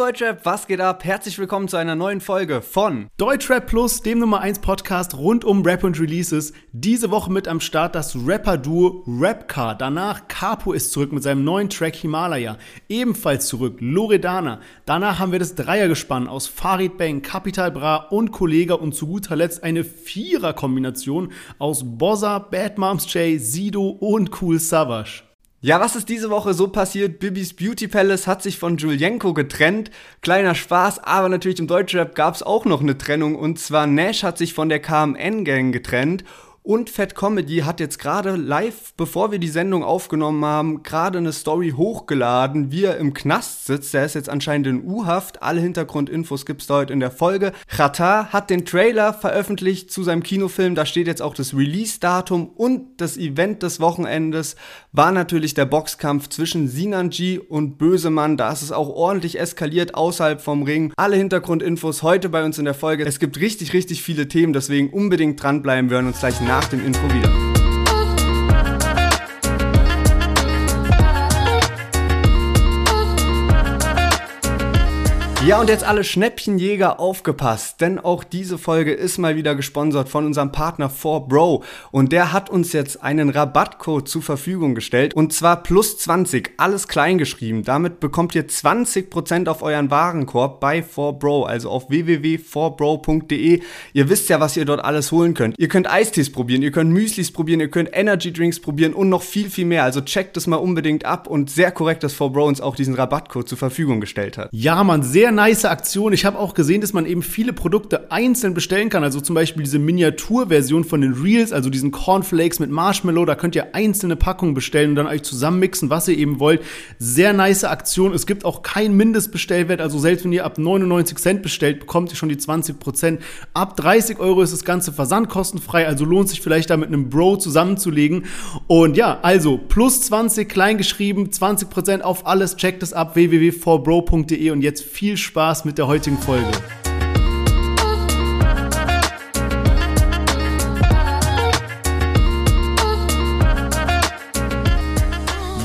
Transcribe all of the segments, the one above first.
Deutschrap, was geht ab? Herzlich willkommen zu einer neuen Folge von Deutschrap Plus, dem Nummer 1 Podcast rund um Rap und Releases. Diese Woche mit am Start das Rapper-Duo Rapcar. Danach Capo ist zurück mit seinem neuen Track Himalaya. Ebenfalls zurück Loredana. Danach haben wir das Dreiergespann aus Farid Bang, Capital Bra und Kollega und zu guter Letzt eine Vierer-Kombination aus Bozza, Bad Moms J, Sido und Cool Savage. Ja, was ist diese Woche so passiert? Bibis Beauty Palace hat sich von Julienko getrennt. Kleiner Spaß, aber natürlich im Deutschrap gab es auch noch eine Trennung und zwar Nash hat sich von der KMN Gang getrennt und Fat Comedy hat jetzt gerade live, bevor wir die Sendung aufgenommen haben, gerade eine Story hochgeladen, wie er im Knast sitzt. Der ist jetzt anscheinend in U-Haft. Alle Hintergrundinfos gibt's da heute in der Folge. Chata hat den Trailer veröffentlicht zu seinem Kinofilm. Da steht jetzt auch das Release-Datum und das Event des Wochenendes war natürlich der Boxkampf zwischen Sinanji und Bösemann. Da ist es auch ordentlich eskaliert außerhalb vom Ring. Alle Hintergrundinfos heute bei uns in der Folge. Es gibt richtig, richtig viele Themen, deswegen unbedingt dranbleiben. Wir hören uns gleich nach dem Intro wieder. Ja, und jetzt alle Schnäppchenjäger aufgepasst, denn auch diese Folge ist mal wieder gesponsert von unserem Partner 4Bro und der hat uns jetzt einen Rabattcode zur Verfügung gestellt und zwar plus 20, alles klein geschrieben. Damit bekommt ihr 20% auf euren Warenkorb bei 4Bro, also auf www.4bro.de. Ihr wisst ja, was ihr dort alles holen könnt. Ihr könnt Eistees probieren, ihr könnt Müslis probieren, ihr könnt Energy Drinks probieren und noch viel, viel mehr. Also checkt es mal unbedingt ab und sehr korrekt, dass 4Bro uns auch diesen Rabattcode zur Verfügung gestellt hat. Ja, man, sehr sehr nice Aktion. Ich habe auch gesehen, dass man eben viele Produkte einzeln bestellen kann. Also zum Beispiel diese Miniaturversion von den Reels, also diesen Cornflakes mit Marshmallow. Da könnt ihr einzelne Packungen bestellen und dann euch zusammenmixen, was ihr eben wollt. Sehr nice Aktion. Es gibt auch keinen Mindestbestellwert. Also selbst wenn ihr ab 99 Cent bestellt, bekommt ihr schon die 20 Prozent. Ab 30 Euro ist das Ganze versandkostenfrei. Also lohnt sich vielleicht da mit einem Bro zusammenzulegen. Und ja, also plus 20 klein geschrieben, 20 Prozent auf alles. Checkt es ab www.forbro.de und jetzt viel Spaß mit der heutigen Folge.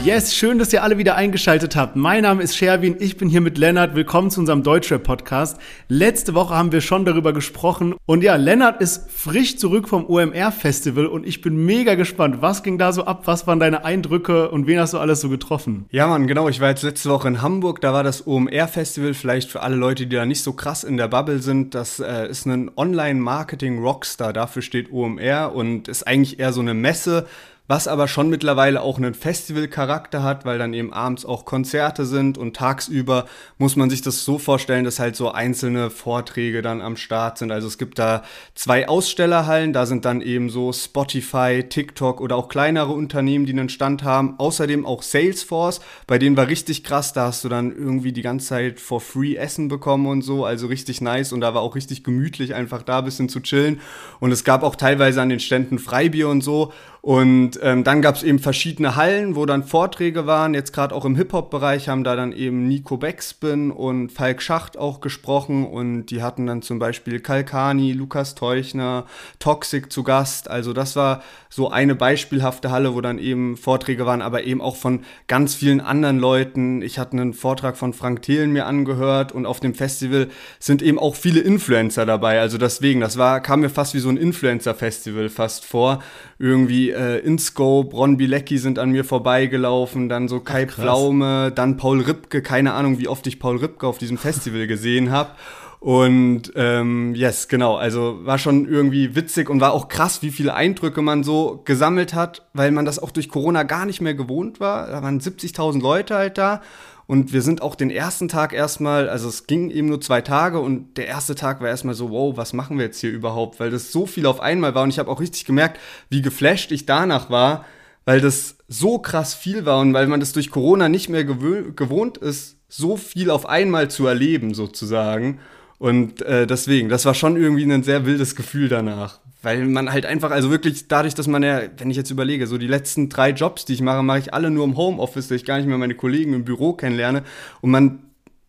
Yes, schön, dass ihr alle wieder eingeschaltet habt. Mein Name ist Sherwin, ich bin hier mit Lennart. Willkommen zu unserem Deutschrap-Podcast. Letzte Woche haben wir schon darüber gesprochen. Und ja, Lennart ist frisch zurück vom OMR-Festival und ich bin mega gespannt. Was ging da so ab? Was waren deine Eindrücke und wen hast du alles so getroffen? Ja, Mann, genau. Ich war jetzt letzte Woche in Hamburg. Da war das OMR-Festival. Vielleicht für alle Leute, die da nicht so krass in der Bubble sind. Das äh, ist ein Online-Marketing-Rockstar. Dafür steht OMR und ist eigentlich eher so eine Messe was aber schon mittlerweile auch einen Festivalcharakter hat, weil dann eben abends auch Konzerte sind und tagsüber muss man sich das so vorstellen, dass halt so einzelne Vorträge dann am Start sind. Also es gibt da zwei Ausstellerhallen, da sind dann eben so Spotify, TikTok oder auch kleinere Unternehmen, die einen Stand haben. Außerdem auch Salesforce, bei denen war richtig krass, da hast du dann irgendwie die ganze Zeit for free Essen bekommen und so, also richtig nice und da war auch richtig gemütlich einfach da ein bisschen zu chillen und es gab auch teilweise an den Ständen Freibier und so und ähm, dann gab es eben verschiedene Hallen, wo dann Vorträge waren. Jetzt gerade auch im Hip-Hop-Bereich haben da dann eben Nico Beckspin und Falk Schacht auch gesprochen. Und die hatten dann zum Beispiel Kalkani, Lukas Teuchner, Toxic zu Gast. Also das war so eine beispielhafte Halle, wo dann eben Vorträge waren, aber eben auch von ganz vielen anderen Leuten. Ich hatte einen Vortrag von Frank Thelen mir angehört und auf dem Festival sind eben auch viele Influencer dabei. Also deswegen, das war, kam mir fast wie so ein Influencer-Festival fast vor. Irgendwie äh, InScope, Ron Bilecki sind an mir vorbeigelaufen, dann so Kai Ach, Pflaume, dann Paul Ripke, keine Ahnung, wie oft ich Paul Ripke auf diesem Festival gesehen habe. Und ähm, yes, genau, also war schon irgendwie witzig und war auch krass, wie viele Eindrücke man so gesammelt hat, weil man das auch durch Corona gar nicht mehr gewohnt war. Da waren 70.000 Leute halt da. Und wir sind auch den ersten Tag erstmal, also es ging eben nur zwei Tage und der erste Tag war erstmal so, wow, was machen wir jetzt hier überhaupt? Weil das so viel auf einmal war und ich habe auch richtig gemerkt, wie geflasht ich danach war, weil das so krass viel war und weil man das durch Corona nicht mehr gewohnt ist, so viel auf einmal zu erleben sozusagen. Und äh, deswegen, das war schon irgendwie ein sehr wildes Gefühl danach. Weil man halt einfach, also wirklich dadurch, dass man ja, wenn ich jetzt überlege, so die letzten drei Jobs, die ich mache, mache ich alle nur im Homeoffice, dass ich gar nicht mehr meine Kollegen im Büro kennenlerne. Und man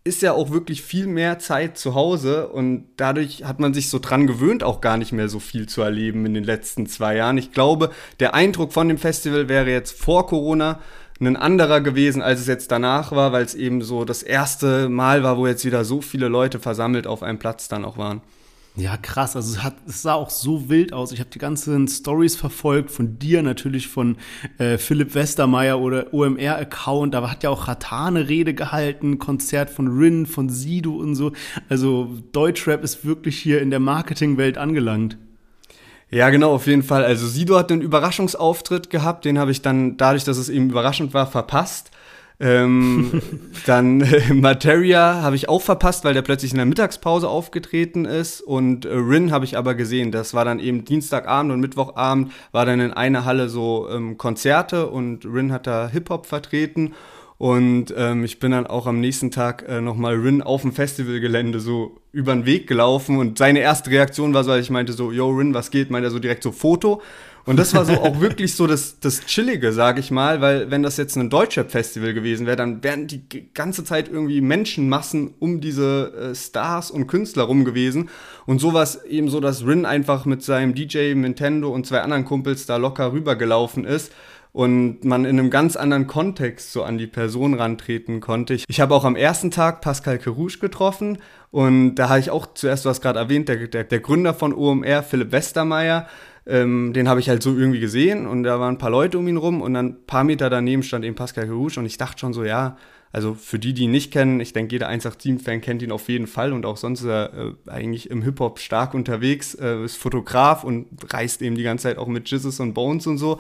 ist ja auch wirklich viel mehr Zeit zu Hause und dadurch hat man sich so dran gewöhnt, auch gar nicht mehr so viel zu erleben in den letzten zwei Jahren. Ich glaube, der Eindruck von dem Festival wäre jetzt vor Corona ein anderer gewesen, als es jetzt danach war, weil es eben so das erste Mal war, wo jetzt wieder so viele Leute versammelt auf einem Platz dann auch waren. Ja, krass. Also es, hat, es sah auch so wild aus. Ich habe die ganzen Stories verfolgt, von dir natürlich, von äh, Philipp Westermeier oder OMR-Account. Da hat ja auch Ratane Rede gehalten, Konzert von Rin, von Sido und so. Also Deutschrap ist wirklich hier in der Marketingwelt angelangt. Ja, genau, auf jeden Fall. Also Sido hat einen Überraschungsauftritt gehabt, den habe ich dann, dadurch, dass es eben überraschend war, verpasst. Ähm, dann äh, Materia habe ich auch verpasst, weil der plötzlich in der Mittagspause aufgetreten ist. Und äh, Rin habe ich aber gesehen. Das war dann eben Dienstagabend und Mittwochabend war dann in einer Halle so ähm, Konzerte und Rin hat da Hip-Hop vertreten. Und ähm, ich bin dann auch am nächsten Tag äh, nochmal Rin auf dem Festivalgelände so über den Weg gelaufen und seine erste Reaktion war so, ich meinte so, yo Rin, was geht? Meint er so direkt so Foto. Und das war so auch wirklich so das, das Chillige, sag ich mal, weil wenn das jetzt ein Deutschrap-Festival gewesen wäre, dann wären die ganze Zeit irgendwie Menschenmassen um diese äh, Stars und Künstler rum gewesen. Und so war eben so, dass Rin einfach mit seinem DJ, Nintendo und zwei anderen Kumpels da locker rübergelaufen ist und man in einem ganz anderen Kontext so an die Person rantreten konnte. Ich, ich habe auch am ersten Tag Pascal Kerouche getroffen und da habe ich auch zuerst, du hast gerade erwähnt, der, der, der Gründer von OMR, Philipp Westermeier, ähm, den habe ich halt so irgendwie gesehen und da waren ein paar Leute um ihn rum und dann ein paar Meter daneben stand eben Pascal Carouche und ich dachte schon so, ja, also für die, die ihn nicht kennen, ich denke, jeder 187-Fan kennt ihn auf jeden Fall und auch sonst ist er äh, eigentlich im Hip-Hop stark unterwegs, äh, ist Fotograf und reist eben die ganze Zeit auch mit Jizzes und Bones und so.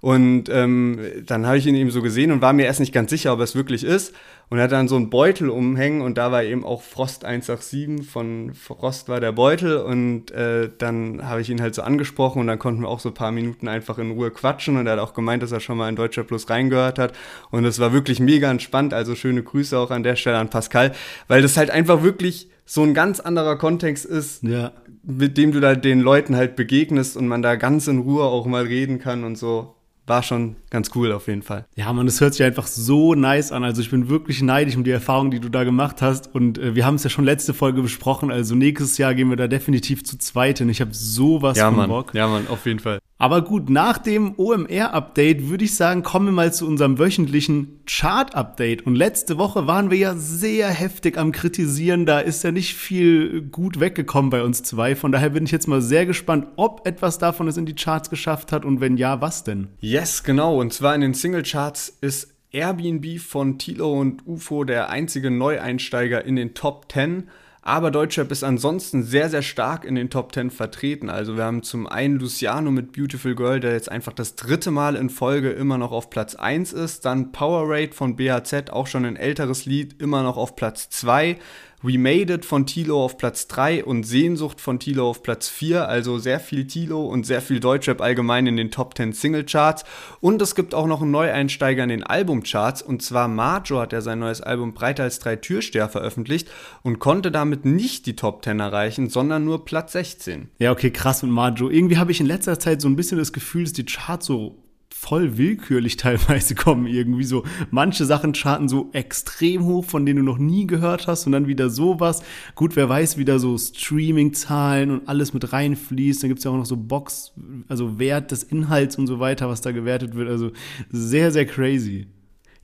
Und ähm, dann habe ich ihn eben so gesehen und war mir erst nicht ganz sicher, ob es wirklich ist. Und er hat dann so einen Beutel umhängen und da war eben auch Frost 187 von Frost war der Beutel. Und äh, dann habe ich ihn halt so angesprochen und dann konnten wir auch so ein paar Minuten einfach in Ruhe quatschen. Und er hat auch gemeint, dass er schon mal in Deutscher Plus reingehört hat. Und es war wirklich mega entspannt. Also schöne Grüße auch an der Stelle an Pascal, weil das halt einfach wirklich so ein ganz anderer Kontext ist, ja. mit dem du da den Leuten halt begegnest und man da ganz in Ruhe auch mal reden kann und so war schon ganz cool auf jeden Fall. Ja, man, es hört sich einfach so nice an. Also ich bin wirklich neidisch um die Erfahrung, die du da gemacht hast. Und äh, wir haben es ja schon letzte Folge besprochen. Also nächstes Jahr gehen wir da definitiv zu zweit hin. Ich habe sowas ja, von Mann. Bock. Ja, Mann, auf jeden Fall. Aber gut, nach dem OMR-Update würde ich sagen, kommen wir mal zu unserem wöchentlichen Chart-Update. Und letzte Woche waren wir ja sehr heftig am Kritisieren. Da ist ja nicht viel gut weggekommen bei uns zwei. Von daher bin ich jetzt mal sehr gespannt, ob etwas davon es in die Charts geschafft hat und wenn ja, was denn? Yes, genau. Und zwar in den Single-Charts ist Airbnb von Tilo und UFO der einzige Neueinsteiger in den Top 10. Aber Deutschrap ist ansonsten sehr, sehr stark in den Top 10 vertreten. Also wir haben zum einen Luciano mit Beautiful Girl, der jetzt einfach das dritte Mal in Folge immer noch auf Platz 1 ist. Dann Power Rate von BHZ, auch schon ein älteres Lied, immer noch auf Platz 2. We Made It von Tilo auf Platz 3 und Sehnsucht von Tilo auf Platz 4. Also sehr viel Tilo und sehr viel Deutschrap allgemein in den Top 10 Singlecharts. Und es gibt auch noch einen Neueinsteiger in den Albumcharts. Und zwar Marjo hat ja sein neues Album Breiter als drei Türsteher veröffentlicht und konnte damit nicht die Top 10 erreichen, sondern nur Platz 16. Ja, okay, krass mit Marjo. Irgendwie habe ich in letzter Zeit so ein bisschen das Gefühl, dass die Charts so voll willkürlich teilweise kommen irgendwie so. Manche Sachen charten so extrem hoch, von denen du noch nie gehört hast und dann wieder sowas. Gut, wer weiß, wieder so Streaming-Zahlen und alles mit reinfließt. Dann gibt's ja auch noch so Box, also Wert des Inhalts und so weiter, was da gewertet wird. Also sehr, sehr crazy.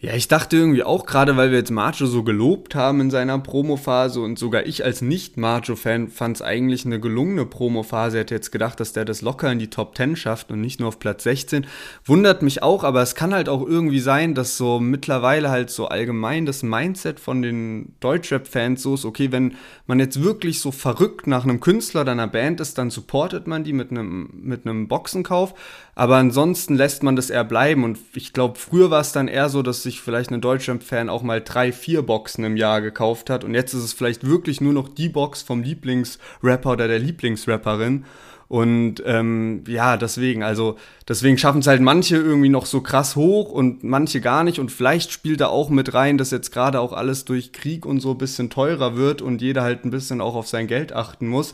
Ja, ich dachte irgendwie auch gerade, weil wir jetzt Macho so gelobt haben in seiner Promophase und sogar ich als Nicht-Macho-Fan fand es eigentlich eine gelungene Promophase. Hätte jetzt gedacht, dass der das locker in die Top 10 schafft und nicht nur auf Platz 16. Wundert mich auch, aber es kann halt auch irgendwie sein, dass so mittlerweile halt so allgemein das Mindset von den Deutschrap-Fans so ist, okay, wenn man jetzt wirklich so verrückt nach einem Künstler oder einer Band ist, dann supportet man die mit einem, mit einem Boxenkauf. Aber ansonsten lässt man das eher bleiben. Und ich glaube, früher war es dann eher so, dass sich vielleicht ein Deutschrap-Fan auch mal drei, vier Boxen im Jahr gekauft hat. Und jetzt ist es vielleicht wirklich nur noch die Box vom Lieblingsrapper oder der Lieblingsrapperin. Und ähm, ja, deswegen, also deswegen schaffen es halt manche irgendwie noch so krass hoch und manche gar nicht. Und vielleicht spielt da auch mit rein, dass jetzt gerade auch alles durch Krieg und so ein bisschen teurer wird und jeder halt ein bisschen auch auf sein Geld achten muss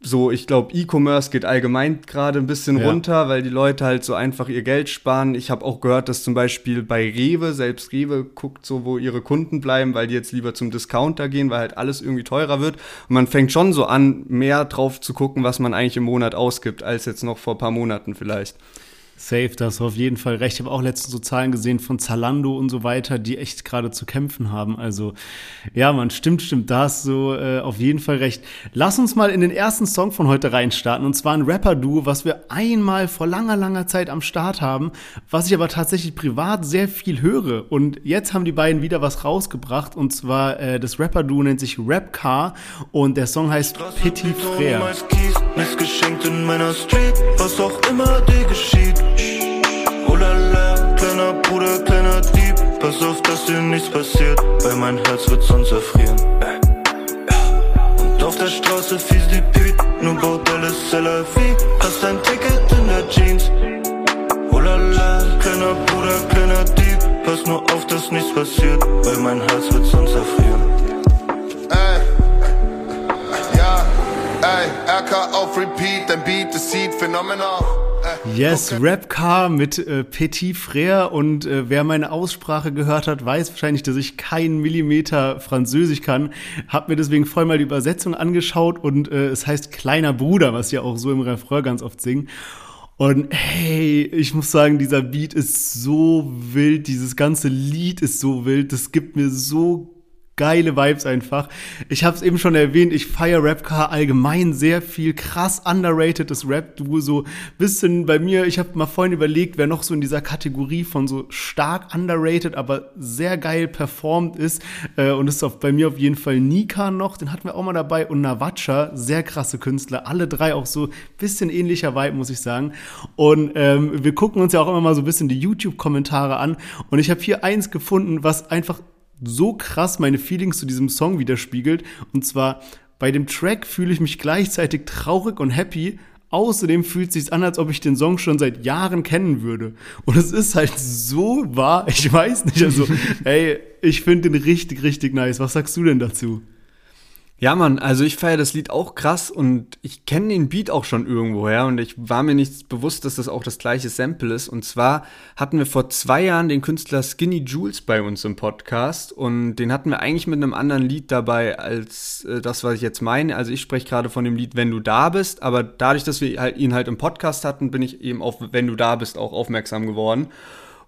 so, ich glaube, E-Commerce geht allgemein gerade ein bisschen ja. runter, weil die Leute halt so einfach ihr Geld sparen. Ich habe auch gehört, dass zum Beispiel bei Rewe, selbst Rewe guckt so, wo ihre Kunden bleiben, weil die jetzt lieber zum Discounter gehen, weil halt alles irgendwie teurer wird. Und man fängt schon so an, mehr drauf zu gucken, was man eigentlich im Monat ausgibt, als jetzt noch vor ein paar Monaten vielleicht. Safe, da hast du auf jeden Fall recht. Ich habe auch letztens so Zahlen gesehen von Zalando und so weiter, die echt gerade zu kämpfen haben. Also ja, man, stimmt, stimmt, da hast du äh, auf jeden Fall recht. Lass uns mal in den ersten Song von heute reinstarten. Und zwar ein Rapper-Duo, was wir einmal vor langer, langer Zeit am Start haben, was ich aber tatsächlich privat sehr viel höre. Und jetzt haben die beiden wieder was rausgebracht. Und zwar äh, das Rapper-Duo nennt sich Rap Car und der Song heißt Petit Frère. Missgeschenkt in meiner Street, was auch immer dir geschieht. Pass auf, dass dir nichts passiert, weil mein Herz wird sonst erfrieren. Und auf der Straße fies die Püt, nur Bordelle Seller wie. Hast ein Ticket in der Jeans. Oh la la, kleiner Bruder, kleiner Dieb. Pass nur auf, dass nichts passiert, weil mein Herz wird sonst erfrieren. Ey, ja, ey, RK auf Repeat, dein Beat, das sieht phänomenal. Yes, okay. Rapcar mit äh, Petit Frère und äh, wer meine Aussprache gehört hat, weiß wahrscheinlich, dass ich keinen Millimeter Französisch kann. Hab mir deswegen voll mal die Übersetzung angeschaut und äh, es heißt kleiner Bruder, was ja auch so im Refrain ganz oft singen. Und hey, ich muss sagen, dieser Beat ist so wild, dieses ganze Lied ist so wild, das gibt mir so geile Vibes einfach. Ich habe es eben schon erwähnt, ich feiere Rapcar allgemein sehr viel, krass underratedes Rap-Duo, so bisschen bei mir, ich habe mal vorhin überlegt, wer noch so in dieser Kategorie von so stark underrated, aber sehr geil performt ist. Äh, und ist auf, bei mir auf jeden Fall Nika noch, den hatten wir auch mal dabei. Und Navacha, sehr krasse Künstler, alle drei auch so bisschen ähnlicher Vibe, muss ich sagen. Und ähm, wir gucken uns ja auch immer mal so ein bisschen die YouTube-Kommentare an. Und ich habe hier eins gefunden, was einfach so krass meine Feelings zu diesem Song widerspiegelt. Und zwar bei dem Track fühle ich mich gleichzeitig traurig und happy. Außerdem fühlt es sich an, als ob ich den Song schon seit Jahren kennen würde. Und es ist halt so wahr. Ich weiß nicht. Also, ey, ich finde den richtig, richtig nice. Was sagst du denn dazu? Ja, Mann, also ich feiere das Lied auch krass und ich kenne den Beat auch schon irgendwoher und ich war mir nicht bewusst, dass das auch das gleiche Sample ist. Und zwar hatten wir vor zwei Jahren den Künstler Skinny Jules bei uns im Podcast und den hatten wir eigentlich mit einem anderen Lied dabei als äh, das, was ich jetzt meine. Also ich spreche gerade von dem Lied Wenn du da bist, aber dadurch, dass wir halt, ihn halt im Podcast hatten, bin ich eben auf Wenn du da bist auch aufmerksam geworden.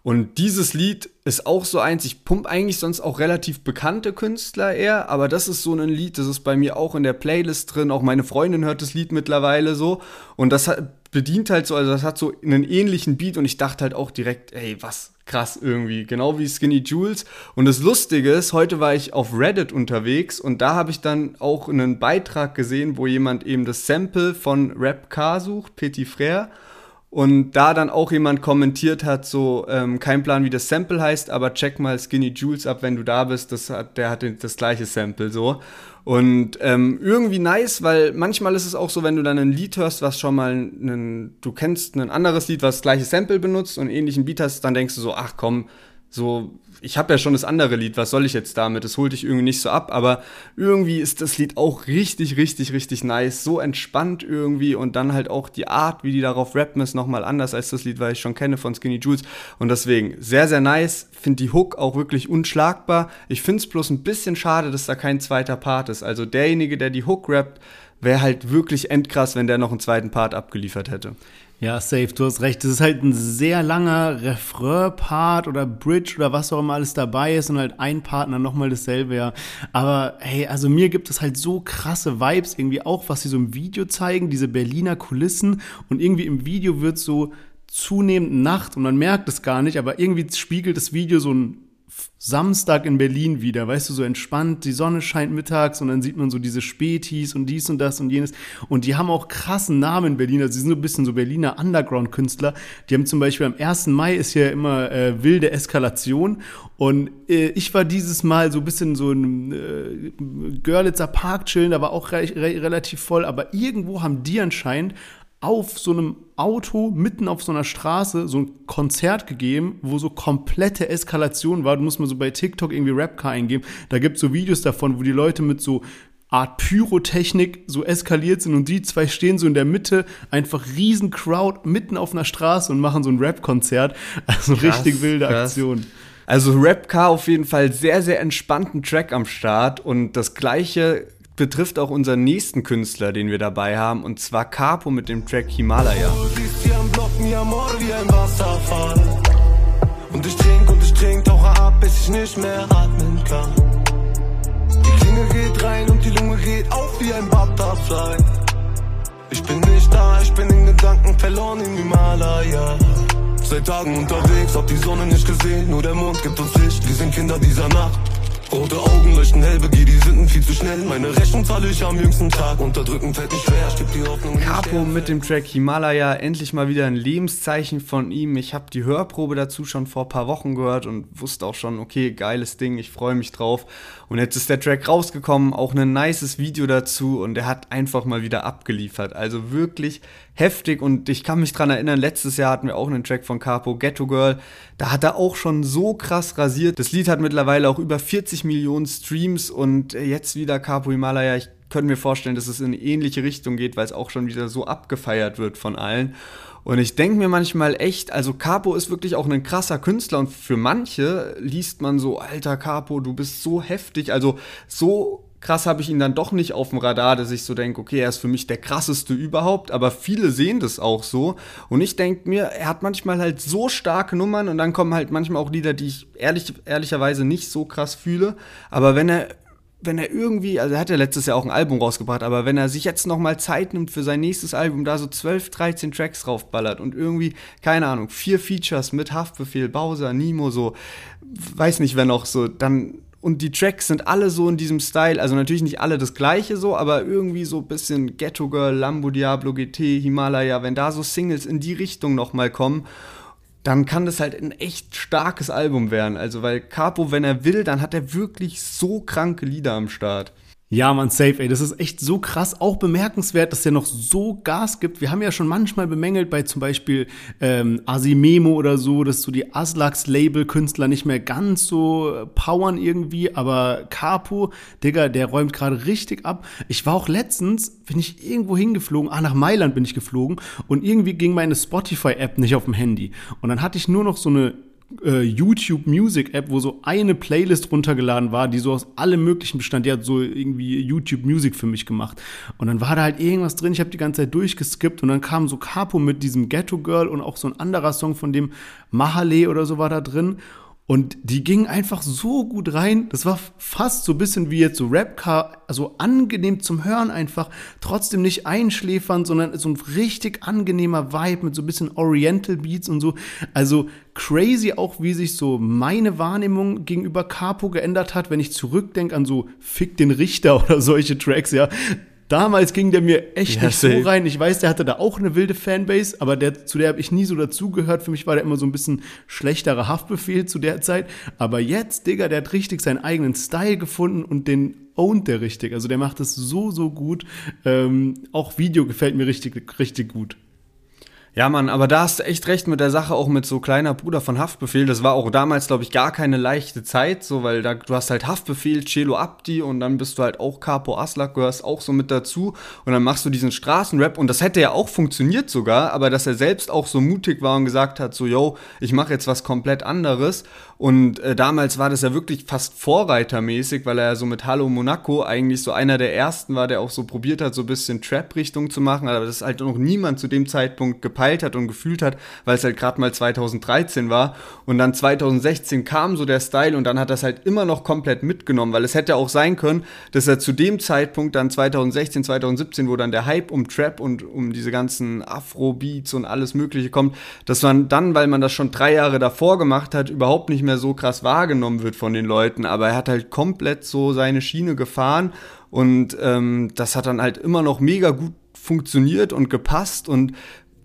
Und dieses Lied ist auch so eins, ich pump eigentlich sonst auch relativ bekannte Künstler eher, aber das ist so ein Lied, das ist bei mir auch in der Playlist drin, auch meine Freundin hört das Lied mittlerweile so. Und das hat, bedient halt so, also das hat so einen ähnlichen Beat und ich dachte halt auch direkt, ey, was krass irgendwie, genau wie Skinny Jules. Und das Lustige ist, heute war ich auf Reddit unterwegs und da habe ich dann auch einen Beitrag gesehen, wo jemand eben das Sample von Rap Car sucht, Petit Frère und da dann auch jemand kommentiert hat, so, ähm, kein Plan, wie das Sample heißt, aber check mal Skinny Jules ab, wenn du da bist, das hat, der hat das gleiche Sample, so. Und ähm, irgendwie nice, weil manchmal ist es auch so, wenn du dann ein Lied hörst, was schon mal einen, du kennst ein anderes Lied, was das gleiche Sample benutzt und ähnlichen Beat hast, dann denkst du so, ach komm, so, ich habe ja schon das andere Lied, was soll ich jetzt damit? Das holt dich irgendwie nicht so ab, aber irgendwie ist das Lied auch richtig, richtig, richtig nice, so entspannt irgendwie und dann halt auch die Art, wie die darauf rappen, ist nochmal anders als das Lied, weil ich schon kenne von Skinny Jules und deswegen sehr, sehr nice, finde die Hook auch wirklich unschlagbar. Ich finde es bloß ein bisschen schade, dass da kein zweiter Part ist, also derjenige, der die Hook rappt, wäre halt wirklich endkrass, wenn der noch einen zweiten Part abgeliefert hätte. Ja, safe, du hast recht. Das ist halt ein sehr langer Refrain-Part oder Bridge oder was auch immer alles dabei ist und halt ein Partner nochmal dasselbe, ja. Aber hey, also mir gibt es halt so krasse Vibes irgendwie auch, was sie so im Video zeigen, diese Berliner Kulissen und irgendwie im Video wird so zunehmend Nacht und man merkt es gar nicht, aber irgendwie spiegelt das Video so ein Samstag in Berlin wieder, weißt du, so entspannt, die Sonne scheint mittags und dann sieht man so diese Spätis und dies und das und jenes. Und die haben auch krassen Namen in Berlin, also sie sind so ein bisschen so Berliner Underground-Künstler. Die haben zum Beispiel am 1. Mai ist ja immer äh, wilde Eskalation und äh, ich war dieses Mal so ein bisschen so ein äh, Görlitzer Park chillen, da war auch re re relativ voll, aber irgendwo haben die anscheinend auf so einem Auto mitten auf so einer Straße so ein Konzert gegeben, wo so komplette Eskalation war. Du musst mal so bei TikTok irgendwie Rapcar eingeben. Da gibt es so Videos davon, wo die Leute mit so Art Pyrotechnik so eskaliert sind und die zwei stehen so in der Mitte, einfach riesen Crowd mitten auf einer Straße und machen so ein Rap-Konzert. Also krass, richtig wilde krass. Aktion. Also Rapcar auf jeden Fall sehr, sehr entspannten Track am Start und das gleiche betrifft auch unseren nächsten Künstler, den wir dabei haben, und zwar Capo mit dem Track Himalaya. Und ich trink und ich trink, tauche ab, bis ich nicht mehr atmen kann. Die Klinge geht rein und die Lunge geht auf wie ein Butterfly. Ich bin nicht da, ich bin in Gedanken verloren im Himalaya. Seit Tagen unterwegs, hab die Sonne nicht gesehen, nur der Mond gibt uns Licht. Wir sind Kinder dieser Nacht. Rote Augen leuchten hell, begehe die Sünden viel zu schnell. Meine Rechnung zahle ich am jüngsten Tag. Unterdrücken fällt nicht schwer, geb die Hoffnung. Capo mit dem Track Himalaya, endlich mal wieder ein Lebenszeichen von ihm. Ich habe die Hörprobe dazu schon vor ein paar Wochen gehört und wusste auch schon, okay, geiles Ding, ich freue mich drauf. Und jetzt ist der Track rausgekommen, auch ein nices Video dazu und er hat einfach mal wieder abgeliefert. Also wirklich heftig und ich kann mich dran erinnern, letztes Jahr hatten wir auch einen Track von Capo, Ghetto Girl. Da hat er auch schon so krass rasiert. Das Lied hat mittlerweile auch über 40 Millionen Streams und jetzt wieder Capo Himalaya. Ich könnte mir vorstellen, dass es in eine ähnliche Richtung geht, weil es auch schon wieder so abgefeiert wird von allen. Und ich denke mir manchmal echt, also Capo ist wirklich auch ein krasser Künstler und für manche liest man so, alter Capo, du bist so heftig, also so krass habe ich ihn dann doch nicht auf dem Radar, dass ich so denke, okay, er ist für mich der krasseste überhaupt, aber viele sehen das auch so. Und ich denke mir, er hat manchmal halt so starke Nummern und dann kommen halt manchmal auch Lieder, die ich ehrlich, ehrlicherweise nicht so krass fühle. Aber wenn er wenn er irgendwie, also er hat ja letztes Jahr auch ein Album rausgebracht, aber wenn er sich jetzt nochmal Zeit nimmt für sein nächstes Album, da so 12, 13 Tracks draufballert und irgendwie, keine Ahnung, vier Features mit Haftbefehl, Bowser, Nimo, so, weiß nicht, wer noch so, dann und die Tracks sind alle so in diesem Style, also natürlich nicht alle das gleiche so, aber irgendwie so ein bisschen Ghetto Girl, Lambo Diablo GT, Himalaya, wenn da so Singles in die Richtung nochmal kommen, dann kann das halt ein echt starkes Album werden. Also weil Capo, wenn er will, dann hat er wirklich so kranke Lieder am Start. Ja, man, safe, ey. Das ist echt so krass. Auch bemerkenswert, dass der noch so Gas gibt. Wir haben ja schon manchmal bemängelt bei zum Beispiel ähm, Asimemo oder so, dass so die Aslax-Label-Künstler nicht mehr ganz so äh, powern irgendwie. Aber Capo, Digga, der räumt gerade richtig ab. Ich war auch letztens, bin ich irgendwo hingeflogen. Ah, nach Mailand bin ich geflogen. Und irgendwie ging meine Spotify-App nicht auf dem Handy. Und dann hatte ich nur noch so eine äh, YouTube Music App, wo so eine Playlist runtergeladen war, die so aus allem möglichen bestand. Die hat so irgendwie YouTube Music für mich gemacht. Und dann war da halt irgendwas drin. Ich habe die ganze Zeit durchgeskippt und dann kam so Capo mit diesem Ghetto Girl und auch so ein anderer Song von dem Mahale oder so war da drin. Und die gingen einfach so gut rein. Das war fast so ein bisschen wie jetzt so Rapcar, also angenehm zum Hören einfach. Trotzdem nicht einschläfern, sondern so ein richtig angenehmer Vibe mit so ein bisschen Oriental Beats und so. Also crazy auch, wie sich so meine Wahrnehmung gegenüber Capo geändert hat, wenn ich zurückdenke an so Fick den Richter oder solche Tracks, ja. Damals ging der mir echt ja, nicht so rein. Ich weiß, der hatte da auch eine wilde Fanbase, aber der, zu der habe ich nie so dazugehört. Für mich war der immer so ein bisschen schlechterer Haftbefehl zu der Zeit. Aber jetzt, Digga, der hat richtig seinen eigenen Style gefunden und den ownt der richtig. Also der macht es so, so gut. Ähm, auch Video gefällt mir richtig, richtig gut. Ja, Mann, aber da hast du echt recht mit der Sache, auch mit so kleiner Bruder von Haftbefehl. Das war auch damals, glaube ich, gar keine leichte Zeit, so, weil da, du hast halt Haftbefehl, Celo Abdi und dann bist du halt auch Capo Aslak, gehörst auch so mit dazu und dann machst du diesen Straßenrap und das hätte ja auch funktioniert sogar, aber dass er selbst auch so mutig war und gesagt hat, so, yo, ich mache jetzt was komplett anderes und äh, damals war das ja wirklich fast vorreitermäßig, weil er ja so mit Hallo Monaco eigentlich so einer der ersten war, der auch so probiert hat, so ein bisschen Trap-Richtung zu machen, aber das halt noch niemand zu dem Zeitpunkt gepeilt hat und gefühlt hat, weil es halt gerade mal 2013 war. Und dann 2016 kam so der Style und dann hat das halt immer noch komplett mitgenommen, weil es hätte auch sein können, dass er zu dem Zeitpunkt dann 2016, 2017, wo dann der Hype um Trap und um diese ganzen Afro-Beats und alles Mögliche kommt, dass man dann, weil man das schon drei Jahre davor gemacht hat, überhaupt nicht mehr mehr so krass wahrgenommen wird von den Leuten, aber er hat halt komplett so seine Schiene gefahren und ähm, das hat dann halt immer noch mega gut funktioniert und gepasst und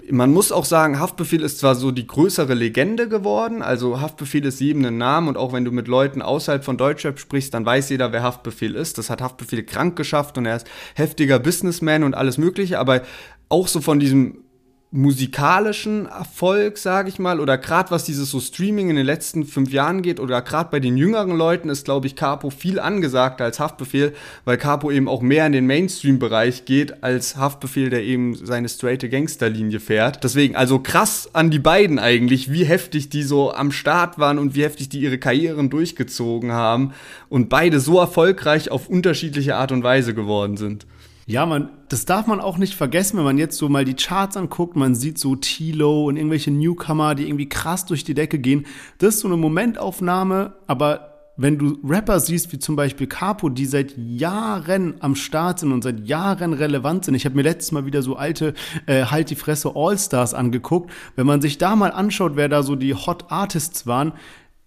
man muss auch sagen, Haftbefehl ist zwar so die größere Legende geworden, also Haftbefehl ist jedem ein Name und auch wenn du mit Leuten außerhalb von Deutschrap sprichst, dann weiß jeder, wer Haftbefehl ist. Das hat Haftbefehl krank geschafft und er ist heftiger Businessman und alles mögliche, aber auch so von diesem musikalischen Erfolg, sage ich mal, oder gerade was dieses so Streaming in den letzten fünf Jahren geht, oder gerade bei den jüngeren Leuten ist, glaube ich, Capo viel angesagter als Haftbefehl, weil Capo eben auch mehr in den Mainstream-Bereich geht als Haftbefehl, der eben seine straighte Gangsterlinie fährt. Deswegen, also krass an die beiden eigentlich, wie heftig die so am Start waren und wie heftig die ihre Karrieren durchgezogen haben und beide so erfolgreich auf unterschiedliche Art und Weise geworden sind. Ja, man, das darf man auch nicht vergessen, wenn man jetzt so mal die Charts anguckt, man sieht so Tilo und irgendwelche Newcomer, die irgendwie krass durch die Decke gehen. Das ist so eine Momentaufnahme, aber wenn du Rapper siehst, wie zum Beispiel Capo, die seit Jahren am Start sind und seit Jahren relevant sind. Ich habe mir letztes Mal wieder so alte äh, Halt die Fresse All-Stars angeguckt. Wenn man sich da mal anschaut, wer da so die Hot Artists waren,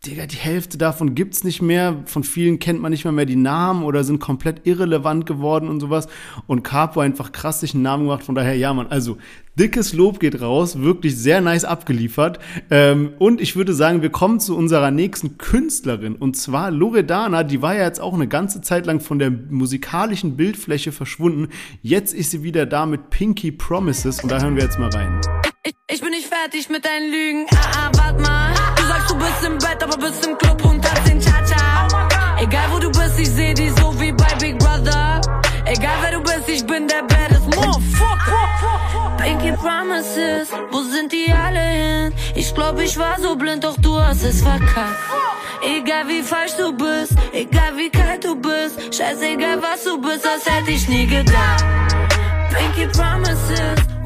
Digga, die Hälfte davon gibt's nicht mehr. Von vielen kennt man nicht mehr, mehr die Namen oder sind komplett irrelevant geworden und sowas. Und Capo einfach krass sich einen Namen gemacht. Von daher, ja, man, also dickes Lob geht raus. Wirklich sehr nice abgeliefert. Ähm, und ich würde sagen, wir kommen zu unserer nächsten Künstlerin. Und zwar Loredana. Die war ja jetzt auch eine ganze Zeit lang von der musikalischen Bildfläche verschwunden. Jetzt ist sie wieder da mit Pinky Promises. Und da hören wir jetzt mal rein. Ich, ich bin nicht fertig mit deinen Lügen. Ah, ah, warte mal. Du sagst, du bist im Bett, aber bist im Club und hast den Cha-Cha. Egal wo du bist, ich seh dich so wie bei Big Brother. Egal wer du bist, ich bin der baddest Motherfucker. Pinky Promises, wo sind die alle hin? Ich glaub, ich war so blind, doch du hast es verkackt. Egal wie falsch du bist, egal wie kalt du bist, scheißegal was du bist, das hätte ich nie gedacht. Pinky Promises,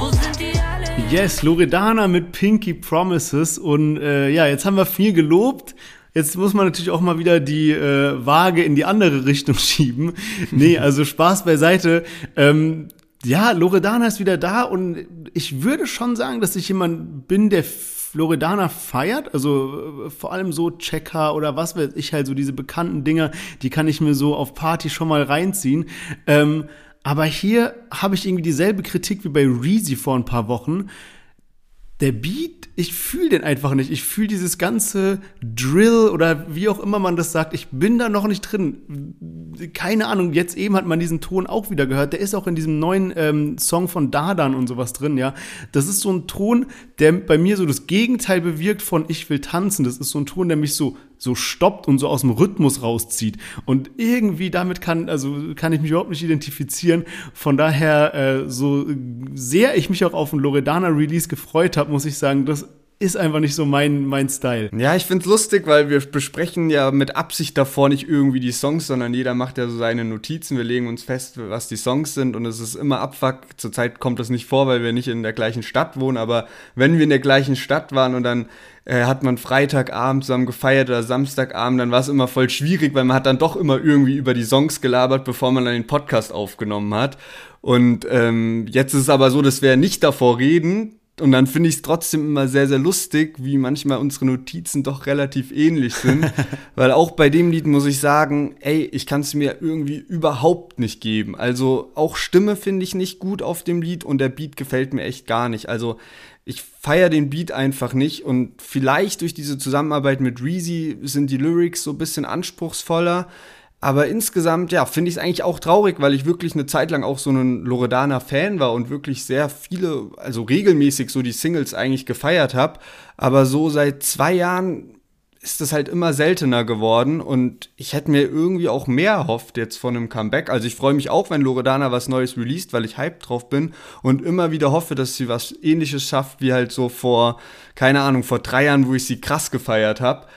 Yes, Loredana mit Pinky Promises. Und äh, ja, jetzt haben wir viel gelobt. Jetzt muss man natürlich auch mal wieder die äh, Waage in die andere Richtung schieben. Nee, also Spaß beiseite. Ähm, ja, Loredana ist wieder da und ich würde schon sagen, dass ich jemand bin, der Loredana feiert, also äh, vor allem so Checker oder was weiß ich halt, so diese bekannten Dinger, die kann ich mir so auf Party schon mal reinziehen. Ähm, aber hier habe ich irgendwie dieselbe Kritik wie bei Reezy vor ein paar Wochen. Der Beat, ich fühle den einfach nicht. Ich fühle dieses ganze Drill oder wie auch immer man das sagt. Ich bin da noch nicht drin. Keine Ahnung, jetzt eben hat man diesen Ton auch wieder gehört. Der ist auch in diesem neuen ähm, Song von Dardan und sowas drin, ja. Das ist so ein Ton, der bei mir so das Gegenteil bewirkt von Ich will tanzen. Das ist so ein Ton, der mich so so stoppt und so aus dem Rhythmus rauszieht. Und irgendwie damit kann, also kann ich mich überhaupt nicht identifizieren. Von daher, äh, so sehr ich mich auch auf den Loredana-Release gefreut habe, muss ich sagen, das ist einfach nicht so mein, mein Style. Ja, ich find's lustig, weil wir besprechen ja mit Absicht davor nicht irgendwie die Songs, sondern jeder macht ja so seine Notizen. Wir legen uns fest, was die Songs sind und es ist immer Abfuck. Zurzeit kommt das nicht vor, weil wir nicht in der gleichen Stadt wohnen, aber wenn wir in der gleichen Stadt waren und dann äh, hat man Freitagabend zusammen gefeiert oder Samstagabend, dann war es immer voll schwierig, weil man hat dann doch immer irgendwie über die Songs gelabert, bevor man dann den Podcast aufgenommen hat. Und ähm, jetzt ist es aber so, dass wir nicht davor reden, und dann finde ich es trotzdem immer sehr, sehr lustig, wie manchmal unsere Notizen doch relativ ähnlich sind. Weil auch bei dem Lied muss ich sagen, ey, ich kann es mir irgendwie überhaupt nicht geben. Also auch Stimme finde ich nicht gut auf dem Lied und der Beat gefällt mir echt gar nicht. Also ich feiere den Beat einfach nicht und vielleicht durch diese Zusammenarbeit mit Reezy sind die Lyrics so ein bisschen anspruchsvoller. Aber insgesamt, ja, finde ich es eigentlich auch traurig, weil ich wirklich eine Zeit lang auch so ein Loredana-Fan war und wirklich sehr viele, also regelmäßig so die Singles eigentlich gefeiert habe. Aber so seit zwei Jahren ist das halt immer seltener geworden und ich hätte mir irgendwie auch mehr erhofft jetzt von einem Comeback. Also ich freue mich auch, wenn Loredana was Neues released, weil ich hyped drauf bin und immer wieder hoffe, dass sie was ähnliches schafft wie halt so vor, keine Ahnung, vor drei Jahren, wo ich sie krass gefeiert habe.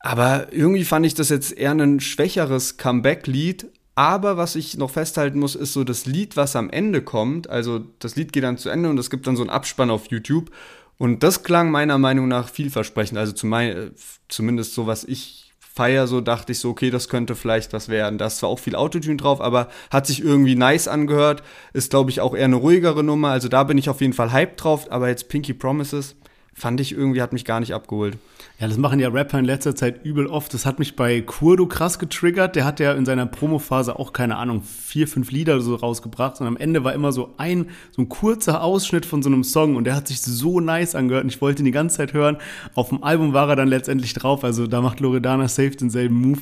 Aber irgendwie fand ich das jetzt eher ein schwächeres Comeback-Lied. Aber was ich noch festhalten muss, ist so das Lied, was am Ende kommt. Also das Lied geht dann zu Ende und es gibt dann so einen Abspann auf YouTube. Und das klang meiner Meinung nach vielversprechend. Also zum, zumindest so, was ich feier, so dachte ich so, okay, das könnte vielleicht was werden. Da ist zwar auch viel Autotune drauf, aber hat sich irgendwie nice angehört. Ist, glaube ich, auch eher eine ruhigere Nummer. Also da bin ich auf jeden Fall hyped drauf. Aber jetzt Pinky Promises fand ich irgendwie, hat mich gar nicht abgeholt. Ja, das machen ja Rapper in letzter Zeit übel oft. Das hat mich bei Kurdo krass getriggert. Der hat ja in seiner Promophase auch, keine Ahnung, vier, fünf Lieder so rausgebracht. Und am Ende war immer so ein, so ein kurzer Ausschnitt von so einem Song. Und der hat sich so nice angehört. Und ich wollte ihn die ganze Zeit hören. Auf dem Album war er dann letztendlich drauf. Also da macht Loredana safe denselben Move.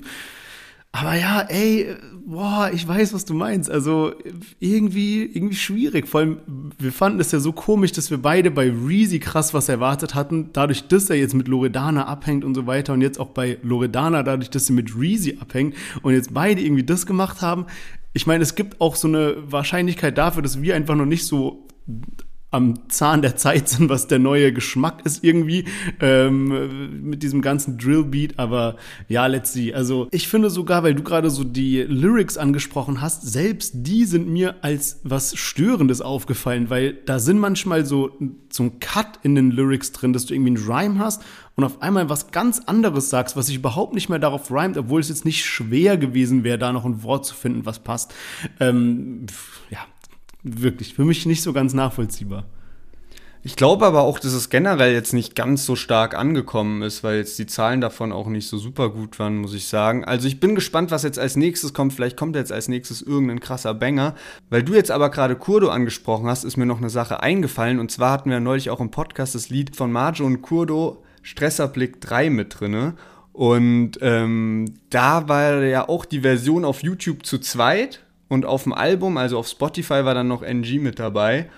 Aber ja, ey, boah, ich weiß, was du meinst. Also irgendwie, irgendwie schwierig. Vor allem, wir fanden es ja so komisch, dass wir beide bei Reezy krass was erwartet hatten. Dadurch, dass er jetzt mit Loredana abhängt und so weiter. Und jetzt auch bei Loredana, dadurch, dass sie mit Reezy abhängt. Und jetzt beide irgendwie das gemacht haben. Ich meine, es gibt auch so eine Wahrscheinlichkeit dafür, dass wir einfach noch nicht so am Zahn der Zeit sind, was der neue Geschmack ist irgendwie ähm, mit diesem ganzen Drillbeat. Aber ja, let's see. Also ich finde sogar, weil du gerade so die Lyrics angesprochen hast, selbst die sind mir als was Störendes aufgefallen, weil da sind manchmal so zum Cut in den Lyrics drin, dass du irgendwie einen Rhyme hast und auf einmal was ganz anderes sagst, was sich überhaupt nicht mehr darauf rhymt, obwohl es jetzt nicht schwer gewesen wäre, da noch ein Wort zu finden, was passt. Ähm, ja, wirklich für mich nicht so ganz nachvollziehbar. Ich glaube aber auch, dass es generell jetzt nicht ganz so stark angekommen ist, weil jetzt die Zahlen davon auch nicht so super gut waren, muss ich sagen. Also ich bin gespannt, was jetzt als nächstes kommt. Vielleicht kommt jetzt als nächstes irgendein krasser Banger. Weil du jetzt aber gerade Kurdo angesprochen hast, ist mir noch eine Sache eingefallen. Und zwar hatten wir neulich auch im Podcast das Lied von Marjo und Kurdo Stresserblick 3 mit drinne. Und ähm, da war ja auch die Version auf YouTube zu zweit und auf dem Album, also auf Spotify, war dann noch NG mit dabei.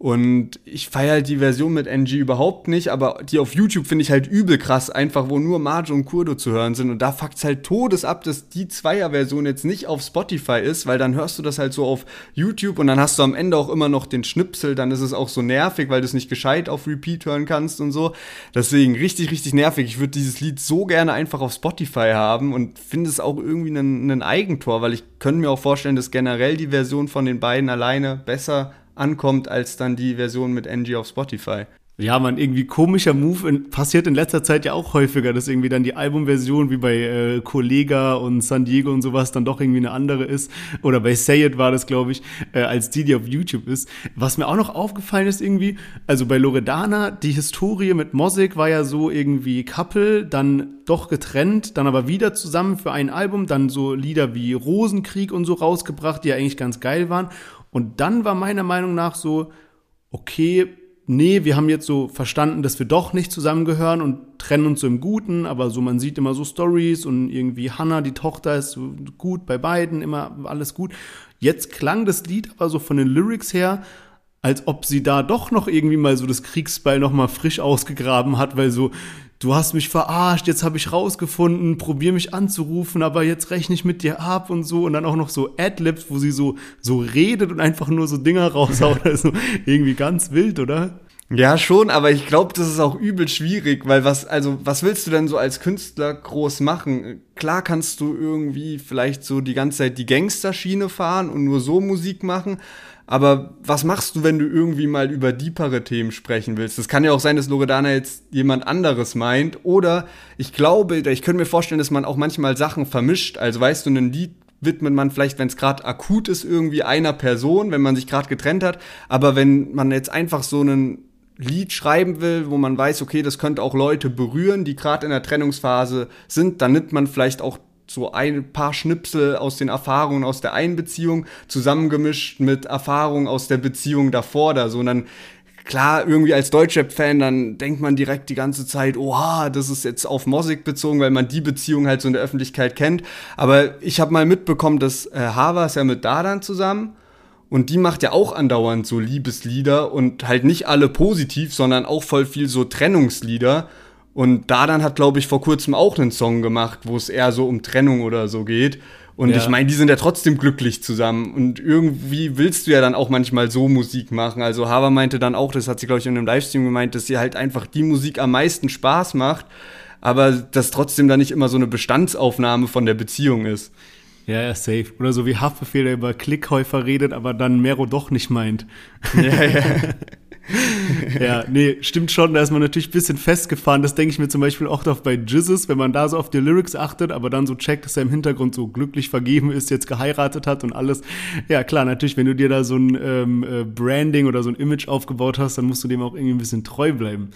Und ich feiere halt die Version mit NG überhaupt nicht, aber die auf YouTube finde ich halt übel krass, einfach wo nur Marge und Kurdo zu hören sind. Und da fuckt's halt todes ab, dass die Zweier-Version jetzt nicht auf Spotify ist, weil dann hörst du das halt so auf YouTube und dann hast du am Ende auch immer noch den Schnipsel, dann ist es auch so nervig, weil du es nicht gescheit auf Repeat hören kannst und so. Deswegen richtig, richtig nervig. Ich würde dieses Lied so gerne einfach auf Spotify haben und finde es auch irgendwie ein Eigentor, weil ich könnte mir auch vorstellen, dass generell die Version von den beiden alleine besser ankommt als dann die Version mit NG auf Spotify. Ja, man, irgendwie komischer Move in, passiert in letzter Zeit ja auch häufiger, dass irgendwie dann die Albumversion wie bei äh, Kollega und San Diego und sowas dann doch irgendwie eine andere ist. Oder bei Say It war das, glaube ich, äh, als die, die auf YouTube ist. Was mir auch noch aufgefallen ist irgendwie, also bei Loredana, die Historie mit Mosik war ja so irgendwie Couple, dann doch getrennt, dann aber wieder zusammen für ein Album, dann so Lieder wie Rosenkrieg und so rausgebracht, die ja eigentlich ganz geil waren. Und dann war meiner Meinung nach so, okay, nee, wir haben jetzt so verstanden, dass wir doch nicht zusammengehören und trennen uns so im Guten, aber so man sieht immer so Stories und irgendwie Hannah, die Tochter, ist so gut bei beiden, immer alles gut. Jetzt klang das Lied aber so von den Lyrics her, als ob sie da doch noch irgendwie mal so das Kriegsbeil noch mal frisch ausgegraben hat, weil so du hast mich verarscht, jetzt habe ich rausgefunden, probier mich anzurufen, aber jetzt rechne ich mit dir ab und so und dann auch noch so Adlibs, wo sie so so redet und einfach nur so Dinger raushaut, also irgendwie ganz wild, oder? Ja, schon, aber ich glaube, das ist auch übel schwierig, weil was, also, was willst du denn so als Künstler groß machen? Klar kannst du irgendwie vielleicht so die ganze Zeit die Gangsterschiene fahren und nur so Musik machen, aber was machst du, wenn du irgendwie mal über deepere Themen sprechen willst? Das kann ja auch sein, dass Loredana jetzt jemand anderes meint. Oder ich glaube, ich könnte mir vorstellen, dass man auch manchmal Sachen vermischt. Also weißt du, ein Lied widmet man vielleicht, wenn es gerade akut ist, irgendwie einer Person, wenn man sich gerade getrennt hat. Aber wenn man jetzt einfach so einen Lied schreiben will, wo man weiß, okay, das könnte auch Leute berühren, die gerade in der Trennungsphase sind, dann nimmt man vielleicht auch so ein paar Schnipsel aus den Erfahrungen aus der einen Beziehung zusammengemischt mit Erfahrungen aus der Beziehung davor da so. Und dann klar irgendwie als Deutschrap-Fan dann denkt man direkt die ganze Zeit oha das ist jetzt auf Mosik bezogen weil man die Beziehung halt so in der Öffentlichkeit kennt. Aber ich habe mal mitbekommen dass äh, Hava ist ja mit Dadan zusammen und die macht ja auch andauernd so Liebeslieder und halt nicht alle positiv sondern auch voll viel so Trennungslieder und Dadan hat, glaube ich, vor kurzem auch einen Song gemacht, wo es eher so um Trennung oder so geht. Und ja. ich meine, die sind ja trotzdem glücklich zusammen. Und irgendwie willst du ja dann auch manchmal so Musik machen. Also Hava meinte dann auch, das hat sie, glaube ich, in einem Livestream gemeint, dass sie halt einfach die Musik am meisten Spaß macht, aber dass trotzdem dann nicht immer so eine Bestandsaufnahme von der Beziehung ist. Ja, ja, safe. Oder so wie Haftbefehl, der über Klickhäufer redet, aber dann Mero doch nicht meint. Ja, ja. ja, nee, stimmt schon, da ist man natürlich ein bisschen festgefahren. Das denke ich mir zum Beispiel auch doch bei Jizzes, wenn man da so auf die Lyrics achtet, aber dann so checkt, dass er im Hintergrund so glücklich vergeben ist, jetzt geheiratet hat und alles. Ja, klar, natürlich, wenn du dir da so ein ähm, äh, Branding oder so ein Image aufgebaut hast, dann musst du dem auch irgendwie ein bisschen treu bleiben.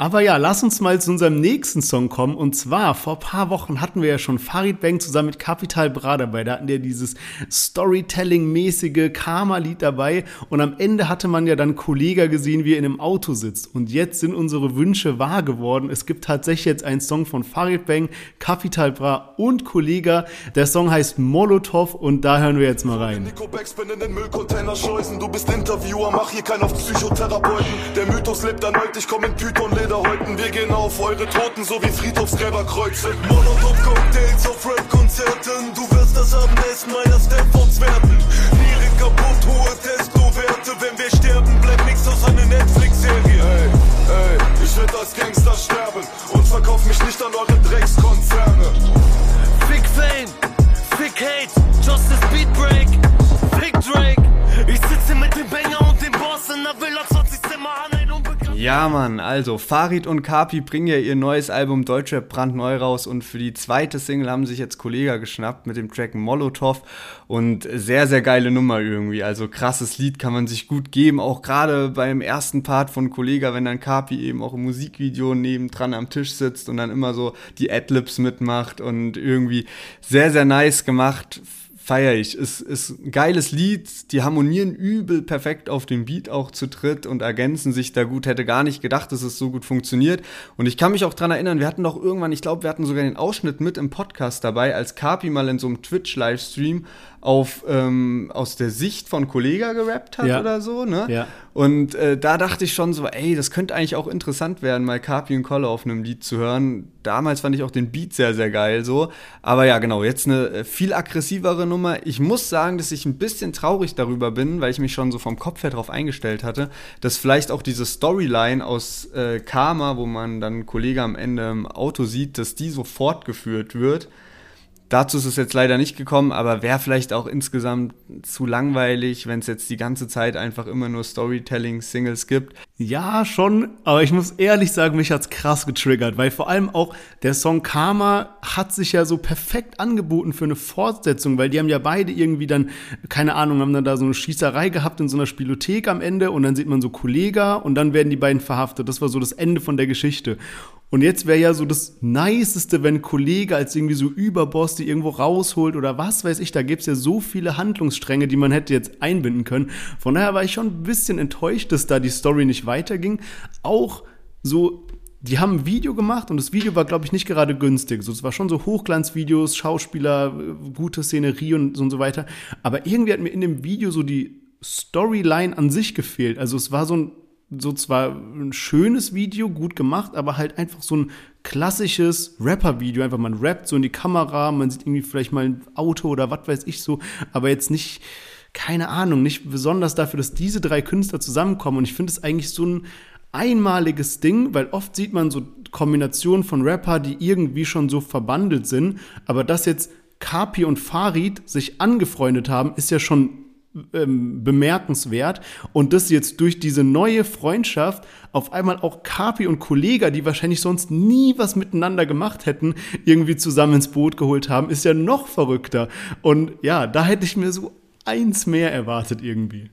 Aber ja, lass uns mal zu unserem nächsten Song kommen. Und zwar, vor paar Wochen hatten wir ja schon Farid Bang zusammen mit Capital Bra dabei. Da hatten wir dieses Storytelling-mäßige Karma-Lied dabei. Und am Ende hatte man ja dann Kollega gesehen, wie er in einem Auto sitzt. Und jetzt sind unsere Wünsche wahr geworden. Es gibt tatsächlich jetzt einen Song von Farid Bang, Capital Bra und Kollega. Der Song heißt Molotov und da hören wir jetzt mal rein. Du bist Interviewer, mach hier keinen auf Psychotherapeuten. Der Mythos lebt erneut, ich komm in Python-Leder häuten. Wir gehen auf eure Toten, so wie Friedhofsgräberkreuze. Molotov-Cocktails auf Rap-Konzerten. Du wirst das Abendessen meiner Stepfords werden. Niere kaputt, hohe Testo-Werte. Wenn wir sterben, bleibt nichts aus einer Netflix-Serie. Ey, ey, ich werd als Gangster sterben. Und verkauf mich nicht an eure Dreckskonzerne. Fick Fame, Fick Hate, Justice Beat Break, Fick Drake. Ich sitze mit dem Banger und dem Boss in der Villa 20 Zimmer an. Ja, Mann, also Farid und Kapi bringen ja ihr neues Album Deutschrap brandneu raus und für die zweite Single haben sich jetzt Kollega geschnappt mit dem Track Molotov und sehr, sehr geile Nummer irgendwie. Also krasses Lied kann man sich gut geben, auch gerade beim ersten Part von Kollega, wenn dann Kapi eben auch im Musikvideo nebendran am Tisch sitzt und dann immer so die Adlibs mitmacht und irgendwie sehr, sehr nice gemacht feiere ich. Ist, ist ein geiles Lied. Die harmonieren übel perfekt auf dem Beat auch zu dritt und ergänzen sich da gut. Hätte gar nicht gedacht, dass es so gut funktioniert. Und ich kann mich auch dran erinnern, wir hatten doch irgendwann, ich glaube, wir hatten sogar den Ausschnitt mit im Podcast dabei, als Kapi mal in so einem Twitch-Livestream auf ähm, aus der Sicht von Kollega gerappt hat Ja. oder so, ne? Ja. Und äh, da dachte ich schon so, ey, das könnte eigentlich auch interessant werden, mal Kapi und Kolle auf einem Lied zu hören. Damals fand ich auch den Beat sehr, sehr geil so. Aber ja, genau, jetzt eine äh, viel aggressivere Nummer. Ich muss sagen, dass ich ein bisschen traurig darüber bin, weil ich mich schon so vom Kopf her drauf eingestellt hatte, dass vielleicht auch diese Storyline aus äh, Karma, wo man dann Kollege am Ende im Auto sieht, dass die so fortgeführt wird. Dazu ist es jetzt leider nicht gekommen, aber wäre vielleicht auch insgesamt zu langweilig, wenn es jetzt die ganze Zeit einfach immer nur Storytelling-Singles gibt. Ja, schon, aber ich muss ehrlich sagen, mich hat's krass getriggert, weil vor allem auch der Song Karma hat sich ja so perfekt angeboten für eine Fortsetzung, weil die haben ja beide irgendwie dann, keine Ahnung, haben dann da so eine Schießerei gehabt in so einer Spielothek am Ende und dann sieht man so Kollega und dann werden die beiden verhaftet. Das war so das Ende von der Geschichte. Und jetzt wäre ja so das Niceste, wenn Kollege als irgendwie so Überboss die irgendwo rausholt oder was weiß ich. Da gibt's ja so viele Handlungsstränge, die man hätte jetzt einbinden können. Von daher war ich schon ein bisschen enttäuscht, dass da die Story nicht weiterging. Auch so, die haben ein Video gemacht und das Video war, glaube ich, nicht gerade günstig. So, es war schon so Hochglanzvideos, Schauspieler, äh, gute Szenerie und so und so weiter. Aber irgendwie hat mir in dem Video so die Storyline an sich gefehlt. Also es war so ein so zwar ein schönes Video, gut gemacht, aber halt einfach so ein klassisches Rapper-Video. Einfach man rappt so in die Kamera, man sieht irgendwie vielleicht mal ein Auto oder was weiß ich so, aber jetzt nicht, keine Ahnung, nicht besonders dafür, dass diese drei Künstler zusammenkommen. Und ich finde es eigentlich so ein einmaliges Ding, weil oft sieht man so Kombinationen von Rapper, die irgendwie schon so verbandelt sind, aber dass jetzt Kapi und Farid sich angefreundet haben, ist ja schon ähm, bemerkenswert und das jetzt durch diese neue Freundschaft auf einmal auch Kapi und Kollega, die wahrscheinlich sonst nie was miteinander gemacht hätten, irgendwie zusammen ins Boot geholt haben, ist ja noch verrückter. Und ja, da hätte ich mir so eins mehr erwartet irgendwie.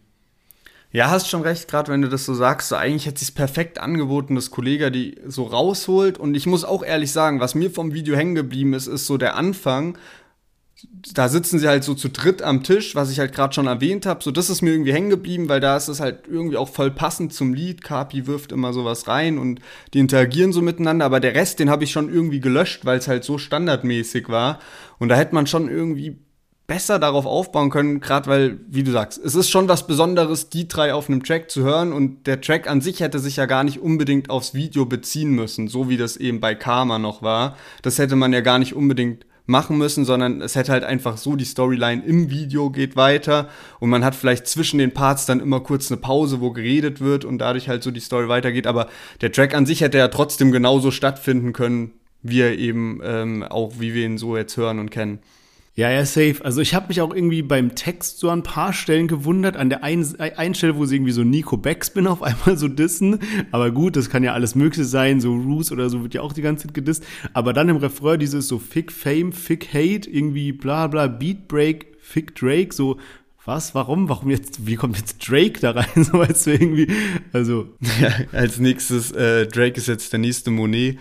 Ja, hast schon recht, gerade wenn du das so sagst. So eigentlich hätte es perfekt angeboten, dass Kollege die so rausholt. Und ich muss auch ehrlich sagen, was mir vom Video hängen geblieben ist, ist so der Anfang. Da sitzen sie halt so zu dritt am Tisch, was ich halt gerade schon erwähnt habe. So, das ist mir irgendwie hängen geblieben, weil da ist es halt irgendwie auch voll passend zum Lied. Kapi wirft immer sowas rein und die interagieren so miteinander. Aber der Rest, den habe ich schon irgendwie gelöscht, weil es halt so standardmäßig war. Und da hätte man schon irgendwie besser darauf aufbauen können, gerade weil, wie du sagst, es ist schon was Besonderes, die drei auf einem Track zu hören und der Track an sich hätte sich ja gar nicht unbedingt aufs Video beziehen müssen, so wie das eben bei Karma noch war. Das hätte man ja gar nicht unbedingt machen müssen, sondern es hätte halt einfach so, die Storyline im Video geht weiter und man hat vielleicht zwischen den Parts dann immer kurz eine Pause, wo geredet wird und dadurch halt so die Story weitergeht, aber der Track an sich hätte ja trotzdem genauso stattfinden können, wie er eben ähm, auch, wie wir ihn so jetzt hören und kennen. Ja, ja, safe. Also ich habe mich auch irgendwie beim Text so an ein paar Stellen gewundert, an der einen, einen Stelle, wo sie irgendwie so Nico Backspin auf einmal so dissen. Aber gut, das kann ja alles mögliche sein, so Roos oder so wird ja auch die ganze Zeit gedisst. Aber dann im Refrain dieses so Fick Fame, Fick Hate, irgendwie bla bla, Beat Break, Fick Drake, so was, warum, warum jetzt, wie kommt jetzt Drake da rein, so weißt du irgendwie, also. Ja, als nächstes, äh, Drake ist jetzt der nächste Monet.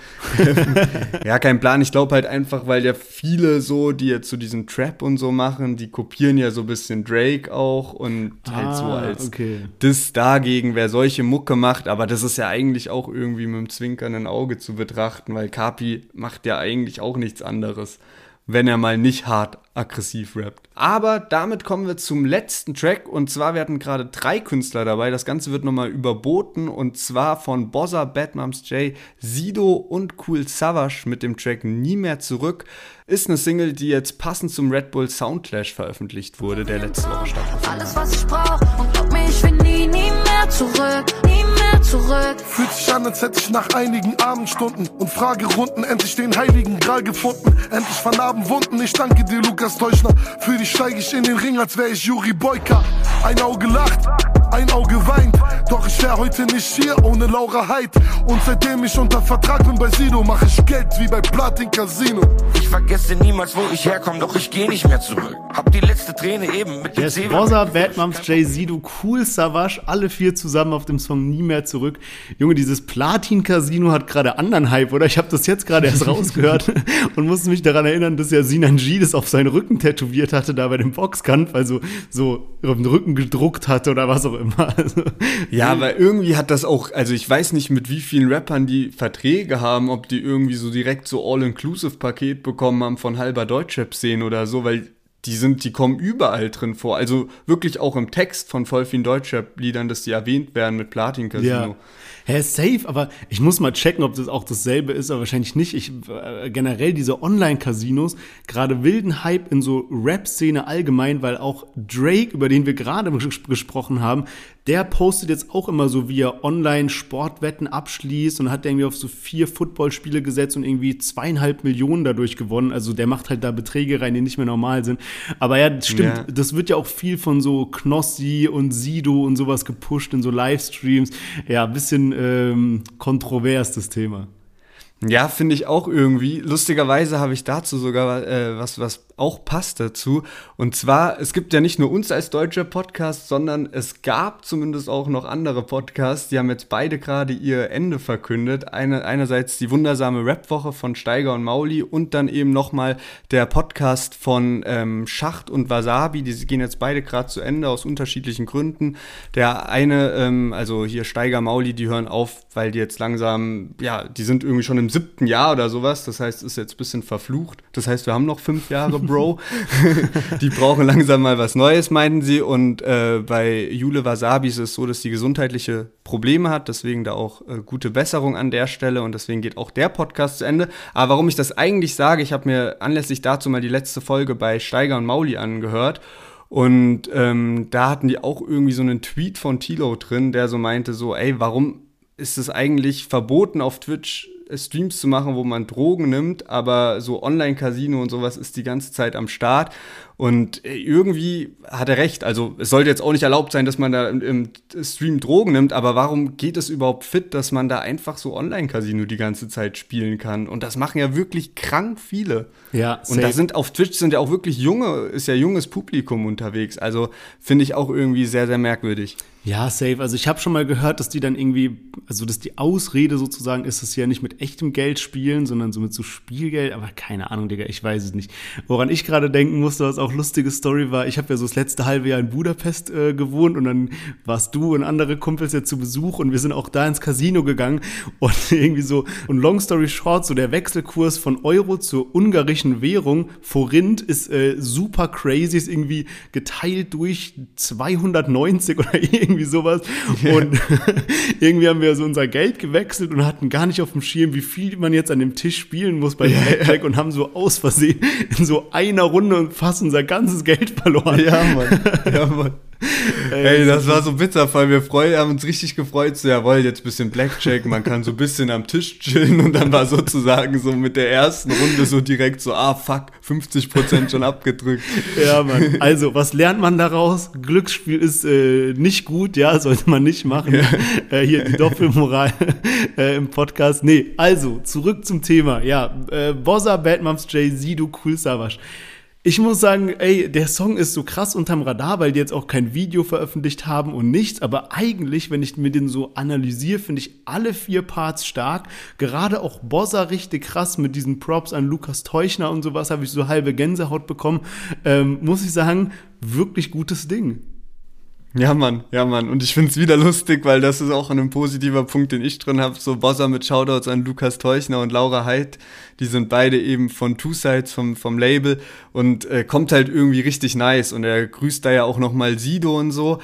ja, kein Plan, ich glaube halt einfach, weil ja viele so, die jetzt so diesen Trap und so machen, die kopieren ja so ein bisschen Drake auch und halt so Ah, als okay. das dagegen, wer solche Mucke macht, aber das ist ja eigentlich auch irgendwie mit dem zwinkernden Auge zu betrachten, weil Kapi macht ja eigentlich auch nichts anderes, wenn er mal nicht hart aggressiv rappt. Aber damit kommen wir zum letzten Track und zwar wir hatten gerade drei Künstler dabei. Das Ganze wird nochmal überboten und zwar von Bozza, Bad Moms J, Sido und Cool Savage mit dem Track Nie mehr zurück. Ist eine Single, die jetzt passend zum Red Bull Soundclash veröffentlicht wurde, der letzte Woche stattgefunden hat. Alles, was ich brauch und glaub mir, ich will nie, nie mehr zurück, nie mehr zurück. Fühlt sich an, als hätte ich nach einigen Abendstunden und Fragerunden endlich den heiligen Gral gefunden. Endlich vernarben Wunden. Ich danke dir, Lukas Teuchner. Für dich steige ich in den Ring, als wäre ich Juri Boyka. Ein Auge lacht, ein Auge weint. Doch ich wär heute nicht hier ohne Laura Heid. Und seitdem ich unter Vertrag bin bei Sido, mach ich Geld wie bei Platin Casino. Ich vergesse niemals, wo ich herkomme, doch ich geh nicht mehr zurück. Hab die letzte Träne eben mit dem Yes, Bad Moms, Jay Sido, Cool Savage, alle vier zusammen auf dem Song Nie mehr zurück. Junge, dieses Platin-Casino hat gerade anderen Hype, oder? Ich habe das jetzt gerade erst rausgehört und musste mich daran erinnern, dass ja Sinan G das auf seinen Rücken tätowiert hatte, da bei dem Boxkampf, also so auf den Rücken gedruckt hatte oder was auch immer. Also, Ja, aber irgendwie hat das auch, also ich weiß nicht, mit wie vielen Rappern die Verträge haben, ob die irgendwie so direkt so All-Inclusive-Paket bekommen haben von halber Deutschrap-Szene oder so, weil die sind, die kommen überall drin vor. Also wirklich auch im Text von voll vielen Deutschrap-Liedern, dass die erwähnt werden mit Platin Casino. Ja. Hä, safe, aber ich muss mal checken, ob das auch dasselbe ist, aber wahrscheinlich nicht. Ich, äh, generell diese Online-Casinos, gerade wilden Hype in so Rap-Szene allgemein, weil auch Drake, über den wir gerade ges- gesprochen haben, der postet jetzt auch immer so, wie er Online-Sportwetten abschließt und hat irgendwie auf so vier Footballspiele gesetzt und irgendwie zweieinhalb Millionen dadurch gewonnen. Also der macht halt da Beträge rein, die nicht mehr normal sind. Aber ja, das stimmt, Ja. das wird ja auch viel von so Knossi und Sido und sowas gepusht in so Livestreams. Ja, ein bisschen ähm, kontrovers das Thema. Ja, finde ich auch irgendwie. Lustigerweise habe ich dazu sogar äh, was, was auch passt dazu. Und zwar, es gibt ja nicht nur uns als deutscher Podcast, sondern es gab zumindest auch noch andere Podcasts, die haben jetzt beide gerade ihr Ende verkündet. Eine, einerseits die wundersame Rap-Woche von Steiger und Mauli und dann eben nochmal der Podcast von ähm, Schacht und Wasabi. Die gehen jetzt beide gerade zu Ende aus unterschiedlichen Gründen. Der eine, ähm, also hier Steiger, Mauli, die hören auf, weil die jetzt langsam, ja, die sind irgendwie schon im siebten Jahr oder sowas. Das heißt, ist jetzt ein bisschen verflucht. Das heißt, wir haben noch fünf Jahre, Bro. die brauchen langsam mal was Neues, meinten sie. Und äh, bei Jule Wasabi ist es so, dass sie gesundheitliche Probleme hat. Deswegen da auch äh, gute Besserung an der Stelle. Und deswegen geht auch der Podcast zu Ende. Aber warum ich das eigentlich sage, ich habe mir anlässlich dazu mal die letzte Folge bei Steiger und Mauli angehört. Und ähm, da hatten die auch irgendwie so einen Tweet von Tilo drin, der so meinte, so, ey, warum ist es eigentlich verboten auf Twitch Streams zu machen, wo man Drogen nimmt, aber so Online-Casino und sowas ist die ganze Zeit am Start. Und äh, irgendwie hat er recht. Also es sollte jetzt auch nicht erlaubt sein, dass man da im, im Stream Drogen nimmt, aber warum geht es überhaupt fit, dass man da einfach so Online-Casino die ganze Zeit spielen kann? Und das machen ja wirklich krank viele. Ja, Und da safe. sind auf Twitch sind ja auch wirklich junge, ist ja junges Publikum unterwegs. Also finde ich auch irgendwie sehr, sehr merkwürdig. Ja, safe. Also ich habe schon mal gehört, dass die dann irgendwie, also dass die Ausrede sozusagen ist, dass sie ja nicht mit echtem Geld spielen, sondern so mit so Spielgeld. Aber keine Ahnung, Digga, ich weiß es nicht. Woran ich gerade denken musste, was auch lustige Story war, ich habe ja so das letzte halbe Jahr in Budapest äh, gewohnt und dann warst du und andere Kumpels ja zu Besuch und wir sind auch da ins Casino gegangen und irgendwie so, und long story short, so der Wechselkurs von Euro zur ungarischen Währung, Forint, ist äh, super crazy, ist irgendwie geteilt durch 290 oder irgendwie sowas. Und irgendwie haben wir so unser Geld gewechselt und hatten gar nicht auf dem Schirm, wie viel man jetzt an dem Tisch spielen muss bei Blackjack und haben so aus Versehen in so einer Runde fast unser ganzes Geld verloren. Ja, Mann. Ja, Mann. Ey, das war so bitter, weil wir freu, haben uns richtig gefreut, so jawohl, jetzt bisschen Blackjack, man kann so ein bisschen am Tisch chillen und dann war sozusagen so mit der ersten Runde so direkt so, ah fuck, 50% schon abgedrückt. Ja, Mann. Also, was lernt man daraus? Glücksspiel ist äh, nicht gut, ja, sollte man nicht machen. Äh, hier die Doppelmoral äh, im Podcast. Nee, also, zurück zum Thema. Ja, äh, Bossa, Bad Moms J, Sido, Cool Savage. Ich muss sagen, ey, der Song ist so krass unterm Radar, weil die jetzt auch kein Video veröffentlicht haben und nichts. Aber eigentlich, wenn ich mir den so analysiere, finde ich alle vier Parts stark. Gerade auch Bossa richtig krass mit diesen Props an Lukas Teuchner und sowas habe ich so halbe Gänsehaut bekommen. Ähm, muss ich sagen, wirklich gutes Ding. Ja, Mann, ja, Mann. Und ich find's wieder lustig, weil das ist auch ein positiver Punkt, den ich drin habe. So Bossa mit Shoutouts an Lukas Teuchner und Laura Heid. Die sind beide eben von Two Sides vom, vom Label und äh, kommt halt irgendwie richtig nice. Und er grüßt da ja auch nochmal Sido und so.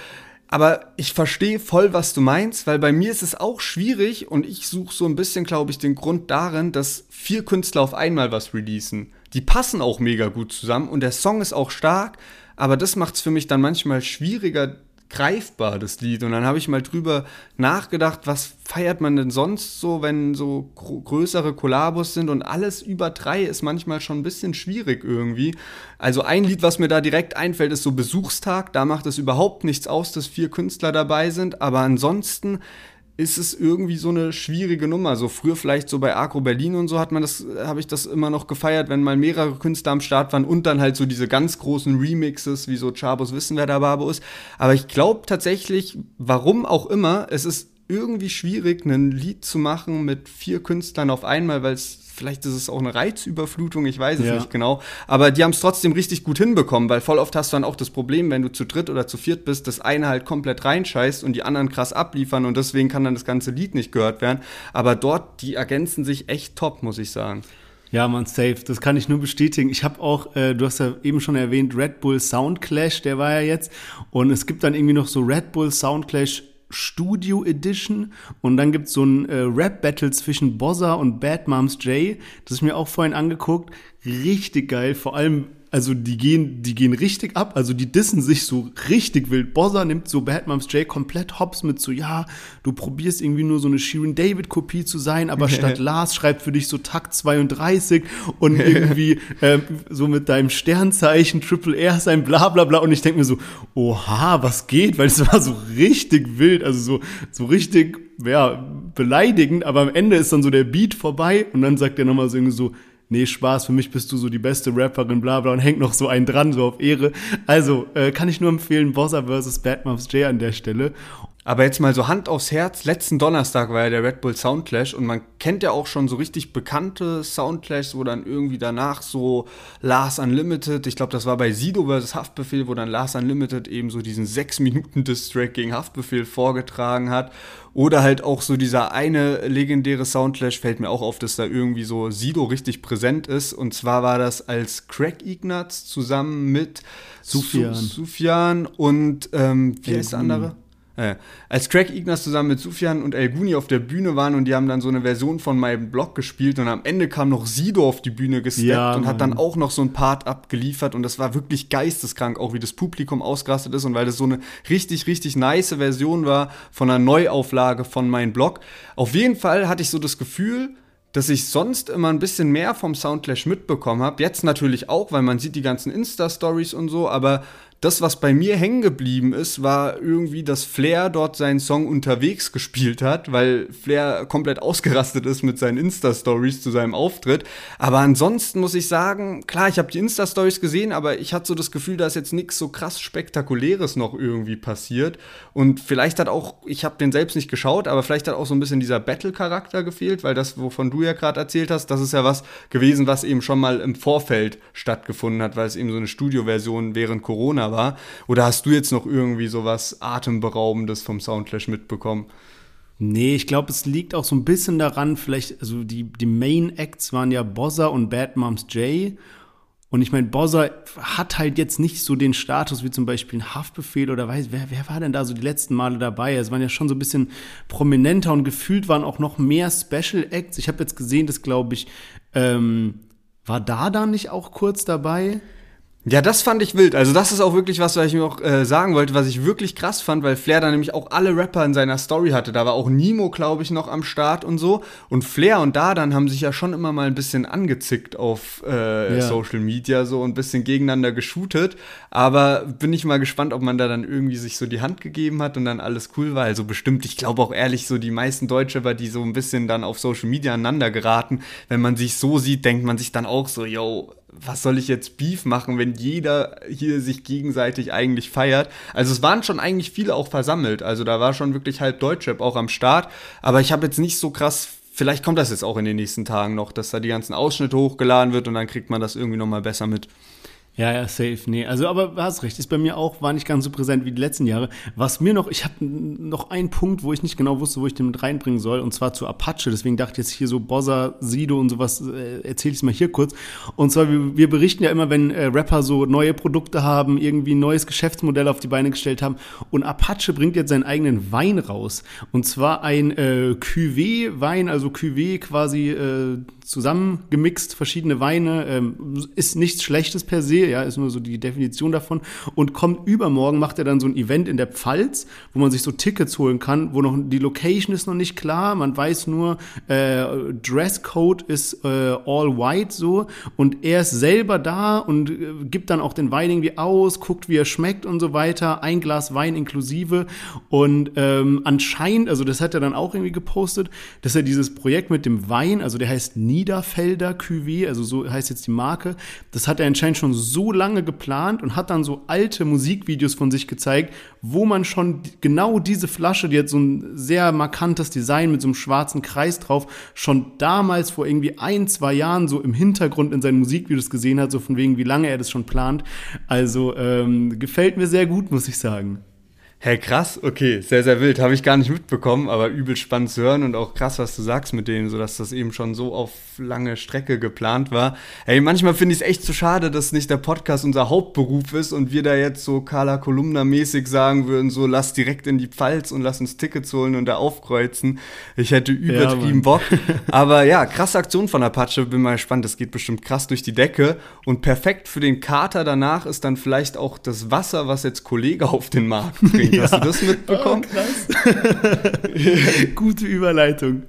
Aber ich verstehe voll, was du meinst, weil bei mir ist es auch schwierig und ich suche so ein bisschen, glaube ich, den Grund darin, dass vier Künstler auf einmal was releasen. Die passen auch mega gut zusammen und der Song ist auch stark, aber das macht's für mich dann manchmal schwieriger, greifbar, das Lied. Und dann habe ich mal drüber nachgedacht, was feiert man denn sonst so, wenn so größere Kollabos sind und alles über drei ist manchmal schon ein bisschen schwierig irgendwie. Also ein Lied, was mir da direkt einfällt, ist so Besuchstag. Da macht es überhaupt nichts aus, dass vier Künstler dabei sind. Aber ansonsten ist es irgendwie so eine schwierige Nummer. So früher vielleicht so bei Agro Berlin und so hat man das, habe ich das immer noch gefeiert, wenn mal mehrere Künstler am Start waren und dann halt so diese ganz großen Remixes, wie so Chabos wissen, wer da Barbo ist. Aber ich glaube tatsächlich, warum auch immer, es ist irgendwie schwierig, ein Lied zu machen mit vier Künstlern auf einmal, weil es vielleicht ist es auch eine Reizüberflutung, ich weiß es ja. nicht genau. Aber die haben es trotzdem richtig gut hinbekommen, weil voll oft hast du dann auch das Problem, wenn du zu dritt oder zu viert bist, dass eine halt komplett reinscheißt und die anderen krass abliefern und deswegen kann dann das ganze Lied nicht gehört werden. Aber dort, die ergänzen sich echt top, muss ich sagen. Ja, man, safe. Das kann ich nur bestätigen. Ich habe auch, äh, du hast ja eben schon erwähnt, Red Bull Sound Clash, der war ja jetzt. Und es gibt dann irgendwie noch so Red Bull Sound Clash Studio Edition und dann gibt's so ein äh, Rap-Battle zwischen Bozza und Bad Moms J. Das ist mir auch vorhin angeguckt. Richtig geil, vor allem also die gehen, die gehen richtig ab, also die dissen sich so richtig wild. Bozza nimmt so Bad Moms J komplett hops mit so, ja, du probierst irgendwie nur so eine Shirin David Kopie zu sein, aber statt Lars schreibt für dich so Takt 32 und irgendwie äh, so mit deinem Sternzeichen Triple R sein bla bla bla. Und ich denke mir so, oha, was geht, weil es war so richtig wild, also so, so richtig, ja, beleidigend, aber am Ende ist dann so der Beat vorbei und dann sagt er nochmal so irgendwie so, nee, Spaß, für mich bist du so die beste Rapperin, bla bla, und hängt noch so einen dran, so auf Ehre. Also, äh, kann ich nur empfehlen, Bossa vs. Bad Moms J an der Stelle. Aber jetzt mal so Hand aufs Herz, letzten Donnerstag war ja der Red Bull Soundclash und man kennt ja auch schon so richtig bekannte Soundclashs, wo dann irgendwie danach so Lars Unlimited, ich glaube, das war bei Sido vs. Haftbefehl, wo dann Lars Unlimited eben so diesen 6 Minuten Distrack gegen Haftbefehl vorgetragen hat. Oder halt auch so dieser eine legendäre Soundclash fällt mir auch auf, dass da irgendwie so Sido richtig präsent ist. Und zwar war das als Craig Ignatz zusammen mit Sufjan, Sufjan und ähm, wie heißt der andere? Äh, als Craig Ignaz zusammen mit Sufjan und El Guni auf der Bühne waren und die haben dann so eine Version von meinem Blog gespielt und am Ende kam noch Sido auf die Bühne gesteppt ja, und hat dann auch noch so ein Part abgeliefert und das war wirklich geisteskrank, auch wie das Publikum ausgerastet ist und weil das so eine richtig, richtig nice Version war von einer Neuauflage von meinem Blog. Auf jeden Fall hatte ich so das Gefühl, dass ich sonst immer ein bisschen mehr vom Soundclash mitbekommen habe. Jetzt natürlich auch, weil man sieht die ganzen Insta-Stories und so, aber das, was bei mir hängen geblieben ist, war irgendwie, dass Flair dort seinen Song unterwegs gespielt hat, weil Flair komplett ausgerastet ist mit seinen Insta-Stories zu seinem Auftritt. Aber ansonsten muss ich sagen, klar, ich habe die Insta-Stories gesehen, aber ich hatte so das Gefühl, da ist jetzt nichts so krass Spektakuläres noch irgendwie passiert. Und vielleicht hat auch, ich habe den selbst nicht geschaut, aber vielleicht hat auch so ein bisschen dieser Battle-Charakter gefehlt, weil das, wovon du ja gerade erzählt hast, das ist ja was gewesen, was eben schon mal im Vorfeld stattgefunden hat, weil es eben so eine Studioversion während Corona war. Oder hast du jetzt noch irgendwie sowas Atemberaubendes vom Soundclash mitbekommen? Nee, ich glaube, es liegt auch so ein bisschen daran, vielleicht, also die, die Main Acts waren ja Bozza und Bad Moms J. Und ich meine, Bozza hat halt jetzt nicht so den Status wie zum Beispiel ein Haftbefehl oder weiß, wer, wer war denn da so die letzten Male dabei? Es waren ja schon so ein bisschen prominenter und gefühlt waren auch noch mehr Special Acts. Ich habe jetzt gesehen, dass, glaube ich, ähm, war da dann nicht auch kurz dabei? Ja, das fand ich wild. Also das ist auch wirklich was, was ich mir auch äh, sagen wollte, was ich wirklich krass fand, weil Flair da nämlich auch alle Rapper in seiner Story hatte. Da war auch Nemo, glaube ich, noch am Start und so. Und Flair und da dann haben sich ja schon immer mal ein bisschen angezickt auf äh, ja. Social Media so ein bisschen gegeneinander geshootet. Aber bin ich mal gespannt, ob man da dann irgendwie sich so die Hand gegeben hat und dann alles cool war. Also bestimmt, ich glaube auch ehrlich, so die meisten Deutsche, die so ein bisschen dann auf Social Media aneinander geraten, wenn man sich so sieht, denkt man sich dann auch so, yo, was soll ich jetzt Beef machen, wenn jeder hier sich gegenseitig eigentlich feiert? Also es waren schon eigentlich viele auch versammelt. Also da war schon wirklich halb Deutschrap auch am Start. Aber ich habe jetzt nicht so krass, vielleicht kommt das jetzt auch in den nächsten Tagen noch, dass da die ganzen Ausschnitte hochgeladen wird und dann kriegt man das irgendwie nochmal besser mit. Ja, ja, safe. Nee, also aber du hast recht, ist bei mir auch, war nicht ganz so präsent wie die letzten Jahre. Was mir noch, ich habe noch einen Punkt, wo ich nicht genau wusste, wo ich den mit reinbringen soll, und zwar zu Apache. Deswegen dachte ich jetzt hier so Bossa, Sido und sowas, äh, erzähle ich mal hier kurz. Und zwar, wir, wir berichten ja immer, wenn äh, Rapper so neue Produkte haben, irgendwie ein neues Geschäftsmodell auf die Beine gestellt haben. Und Apache bringt jetzt seinen eigenen Wein raus. Und zwar ein äh, Cuvée-Wein, also Cuvée quasi äh, zusammengemixt, verschiedene Weine. Ähm, ist nichts Schlechtes per se, ja, ist nur so die Definition davon. Und kommt übermorgen, macht er dann so ein Event in der Pfalz, wo man sich so Tickets holen kann, wo noch die Location ist noch nicht klar. Man weiß nur, äh, Dresscode ist äh, all white so. Und er ist selber da und äh, gibt dann auch den Wein irgendwie aus, guckt, wie er schmeckt und so weiter. Ein Glas Wein inklusive. Und ähm, anscheinend, also das hat er dann auch irgendwie gepostet, dass er dieses Projekt mit dem Wein, also der heißt Niederfelder Cuvée, also so heißt jetzt die Marke, das hat er anscheinend schon so lange geplant und hat dann so alte Musikvideos von sich gezeigt, wo man schon genau diese Flasche, die hat so ein sehr markantes Design mit so einem schwarzen Kreis drauf, schon damals vor irgendwie ein, zwei Jahren so im Hintergrund in seinen Musikvideos gesehen hat, so von wegen, wie lange er das schon plant. Also ähm, gefällt mir sehr gut, muss ich sagen. Hey, krass, okay, sehr, sehr wild. Habe ich gar nicht mitbekommen, aber übel spannend zu hören und auch krass, was du sagst mit denen, so dass das eben schon so auf lange Strecke geplant war. Hey, manchmal finde ich es echt zu so schade, dass nicht der Podcast unser Hauptberuf ist und wir da jetzt so Carla Kolumna-mäßig sagen würden, so lass direkt in die Pfalz und lass uns Tickets holen und da aufkreuzen. Ich hätte übertrieben ja, Bock. Aber ja, krasse Aktion von Apache, bin mal gespannt, das geht bestimmt krass durch die Decke. Und perfekt für den Kater danach ist dann vielleicht auch das Wasser, was jetzt Kollege auf den Markt bringt. Ja. Hast du das mitbekommen? Oh, Gute Überleitung.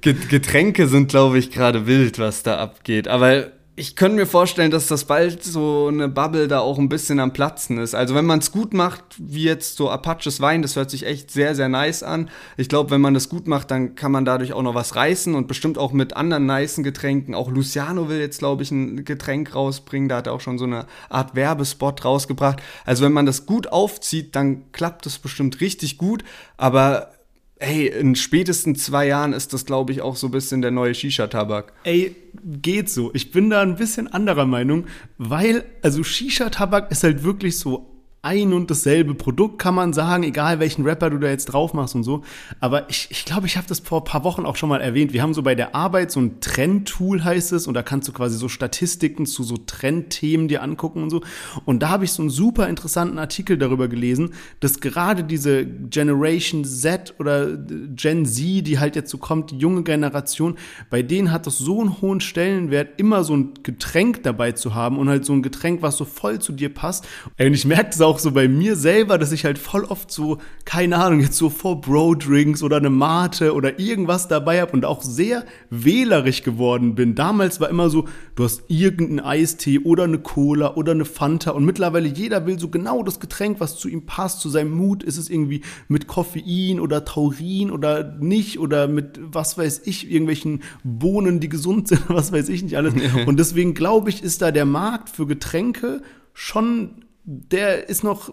Getränke sind, glaube ich, gerade wild, was da abgeht. Aber ich könnte mir vorstellen, dass das bald so eine Bubble da auch ein bisschen am Platzen ist. Also wenn man es gut macht, wie jetzt so Apaches Wein, das hört sich echt sehr, sehr nice an. Ich glaube, wenn man das gut macht, dann kann man dadurch auch noch was reißen und bestimmt auch mit anderen nicen Getränken. Auch Luciano will jetzt, glaube ich, ein Getränk rausbringen. Da hat er auch schon so eine Art Werbespot rausgebracht. Also wenn man das gut aufzieht, dann klappt es bestimmt richtig gut. Aber Ey, in spätestens zwei Jahren ist das, glaube ich, auch so ein bisschen der neue Shisha-Tabak. Ey, geht so. Ich bin da ein bisschen anderer Meinung, weil, also Shisha-Tabak ist halt wirklich so ein und dasselbe Produkt, kann man sagen, egal welchen Rapper du da jetzt drauf machst und so. Aber ich glaube, ich, glaub, ich habe das vor ein paar Wochen auch schon mal erwähnt. Wir haben so bei der Arbeit so ein Trendtool, heißt es, und da kannst du quasi so Statistiken zu so Trendthemen dir angucken und so. Und da habe ich so einen super interessanten Artikel darüber gelesen, dass gerade diese Generation Z oder Gen Z, die halt jetzt so kommt, die junge Generation, bei denen hat das so einen hohen Stellenwert, immer so ein Getränk dabei zu haben und halt so ein Getränk, was so voll zu dir passt. Und ich merke das auch auch so bei mir selber, dass ich halt voll oft so, keine Ahnung, jetzt so vor Bro-Drinks oder eine Mate oder irgendwas dabei habe und auch sehr wählerisch geworden bin. Damals war immer so, du hast irgendeinen Eistee oder eine Cola oder eine Fanta und mittlerweile jeder will so genau das Getränk, was zu ihm passt, zu seinem Mut. Ist es irgendwie mit Koffein oder Taurin oder nicht oder mit, was weiß ich, irgendwelchen Bohnen, die gesund sind, was weiß ich nicht alles. Und deswegen glaube ich, ist da der Markt für Getränke schon der ist noch,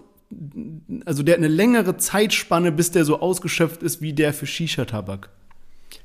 also der hat eine längere Zeitspanne, bis der so ausgeschöpft ist wie der für Shisha-Tabak.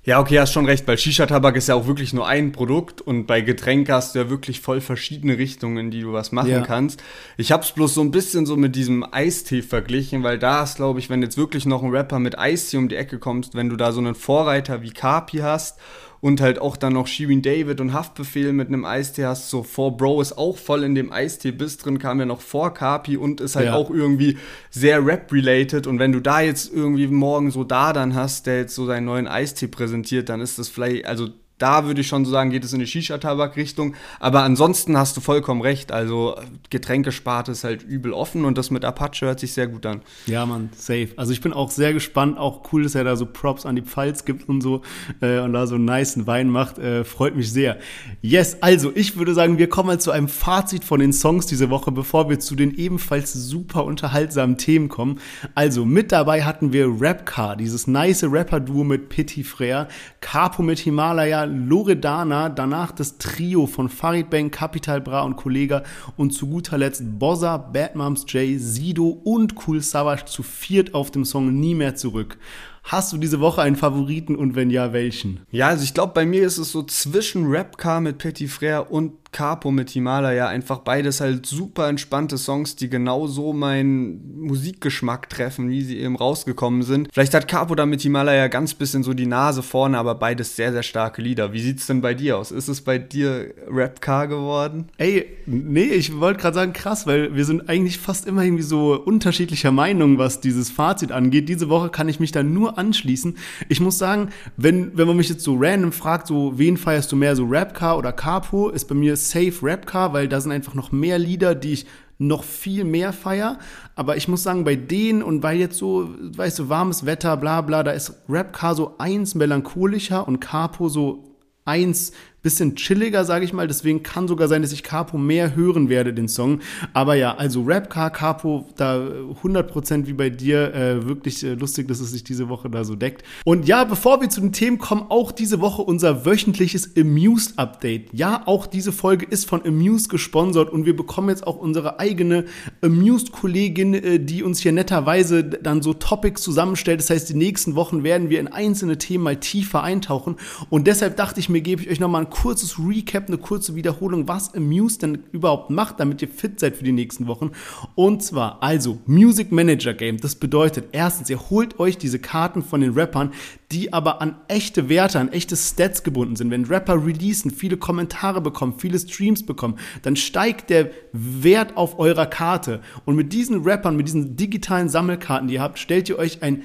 Ja, okay, hast schon recht, weil Shisha-Tabak ist ja auch wirklich nur ein Produkt und bei Getränk hast du ja wirklich voll verschiedene Richtungen, in die du was machen ja. kannst. Ich hab's bloß so ein bisschen so mit diesem Eistee verglichen, weil da ist, glaube ich, wenn jetzt wirklich noch ein Rapper mit Eistee um die Ecke kommst, wenn du da so einen Vorreiter wie Kapi hast und halt auch dann noch Shirin David und Haftbefehl mit einem Eistee hast. So, For Bro ist auch voll in dem Eistee-Biss drin, kam ja noch vor Kapi und ist halt ja. auch irgendwie sehr Rap-related. Und wenn du da jetzt irgendwie morgen so da dann hast, der jetzt so seinen neuen Eistee präsentiert, dann ist das vielleicht, also da würde ich schon so sagen, geht es in die Shisha-Tabak-Richtung. Aber ansonsten hast du vollkommen recht. Also Getränkesparte ist halt übel offen und das mit Apache hört sich sehr gut an. Ja, Mann, safe. Also ich bin auch sehr gespannt. Auch cool, dass er da so Props an die Pfalz gibt und so äh, und da so einen niceen Wein macht. Äh, freut mich sehr. Yes, also ich würde sagen, wir kommen mal zu einem Fazit von den Songs diese Woche, bevor wir zu den ebenfalls super unterhaltsamen Themen kommen. Also mit dabei hatten wir Rapcar, dieses nice Rapper-Duo mit Pitti Frere, Capo mit Himalaya, Loredana, danach das Trio von Farid Bang, Capital Bra und Kollega und zu guter Letzt Bossa, Bad Moms J, Sido und Cool Savage zu viert auf dem Song Nie mehr zurück. Hast du diese Woche einen Favoriten und wenn ja, welchen? Ja, also ich glaube, bei mir ist es so zwischen Rapcar mit Petit Frère und Capo mit Himalaya einfach beides halt super entspannte Songs, die genau so meinen Musikgeschmack treffen, wie sie eben rausgekommen sind. Vielleicht hat Capo da mit Himalaya ganz bisschen so die Nase vorne, aber beides sehr, sehr starke Lieder. Wie sieht's denn bei dir aus? Ist es bei dir Rapcar geworden? Ey, nee, ich wollte gerade sagen, krass, weil wir sind eigentlich fast immer irgendwie so unterschiedlicher Meinung, was dieses Fazit angeht. Diese Woche kann ich mich da nur anschließen. Ich muss sagen, wenn, wenn man mich jetzt so random fragt, so, wen feierst du mehr, so Rapcar oder Capo, ist bei mir safe Rapcar, weil da sind einfach noch mehr Lieder, die ich noch viel mehr feier. Aber ich muss sagen, bei denen und weil jetzt so, weißt du, warmes Wetter, bla bla, da ist Rapcar so eins melancholischer und Capo so eins bisschen chilliger, sage ich mal. Deswegen kann sogar sein, dass ich Capo mehr hören werde, den Song. Aber ja, also Rapcar, Capo, da 100% wie bei dir. Äh, wirklich äh, lustig, dass es sich diese Woche da so deckt. Und ja, bevor wir zu den Themen kommen, auch diese Woche unser wöchentliches Amused Update. Ja, auch diese Folge ist von Amused gesponsert und wir bekommen jetzt auch unsere eigene Amused-Kollegin, äh, die uns hier netterweise dann so Topics zusammenstellt. Das heißt, die nächsten Wochen werden wir in einzelne Themen mal tiefer eintauchen. Und deshalb dachte ich mir, gebe ich euch nochmal ein kurzes Recap, eine kurze Wiederholung, was Amuse denn überhaupt macht, damit ihr fit seid für die nächsten Wochen. Und zwar, also, Music Manager Game. Das bedeutet, erstens, ihr holt euch diese Karten von den Rappern, die aber an echte Werte, an echte Stats gebunden sind. Wenn Rapper releasen, viele Kommentare bekommen, viele Streams bekommen, dann steigt der Wert auf eurer Karte. Und mit diesen Rappern, mit diesen digitalen Sammelkarten, die ihr habt, stellt ihr euch ein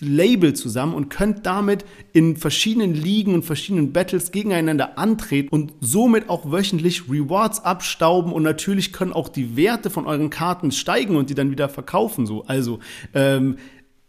Label zusammen und könnt damit in verschiedenen Ligen und verschiedenen Battles gegeneinander antreten und somit auch wöchentlich Rewards abstauben und natürlich können auch die Werte von euren Karten steigen und die dann wieder verkaufen. So, also ähm,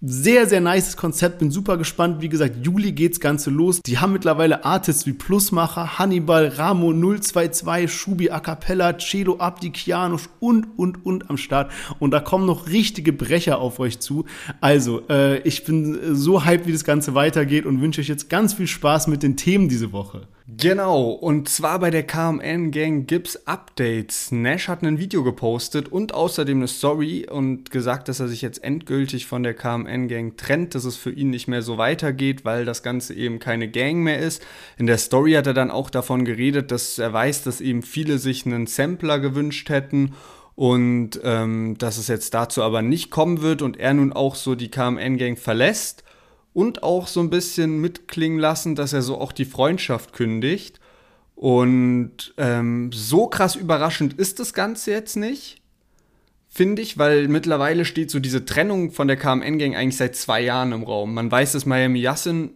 sehr, sehr nices Konzept, bin super gespannt. Wie gesagt, Juli geht's Ganze los. Die haben mittlerweile Artists wie Plusmacher, Hannibal, Ramo 022, Schubi A Cappella, Celo Abdi, Kianusch und, und, und am Start. Und da kommen noch richtige Brecher auf euch zu. Also, äh, ich bin so hyped, wie das Ganze weitergeht und wünsche euch jetzt ganz viel Spaß mit den Themen diese Woche. Genau, und zwar bei der KMN Gang gibt's Updates. Nash hat ein Video gepostet und außerdem eine Story und gesagt, dass er sich jetzt endgültig von der KMN Gang trennt, dass es für ihn nicht mehr so weitergeht, weil das Ganze eben keine Gang mehr ist. In der Story hat er dann auch davon geredet, dass er weiß, dass eben viele sich einen Sampler gewünscht hätten und ähm, dass es jetzt dazu aber nicht kommen wird und er nun auch so die KMN Gang verlässt und auch so ein bisschen mitklingen lassen, dass er so auch die Freundschaft kündigt. Und ähm, so krass überraschend ist das Ganze jetzt nicht, finde ich, weil mittlerweile steht so diese Trennung von der KMN-Gang eigentlich seit zwei Jahren im Raum. Man weiß, dass Miami Yassin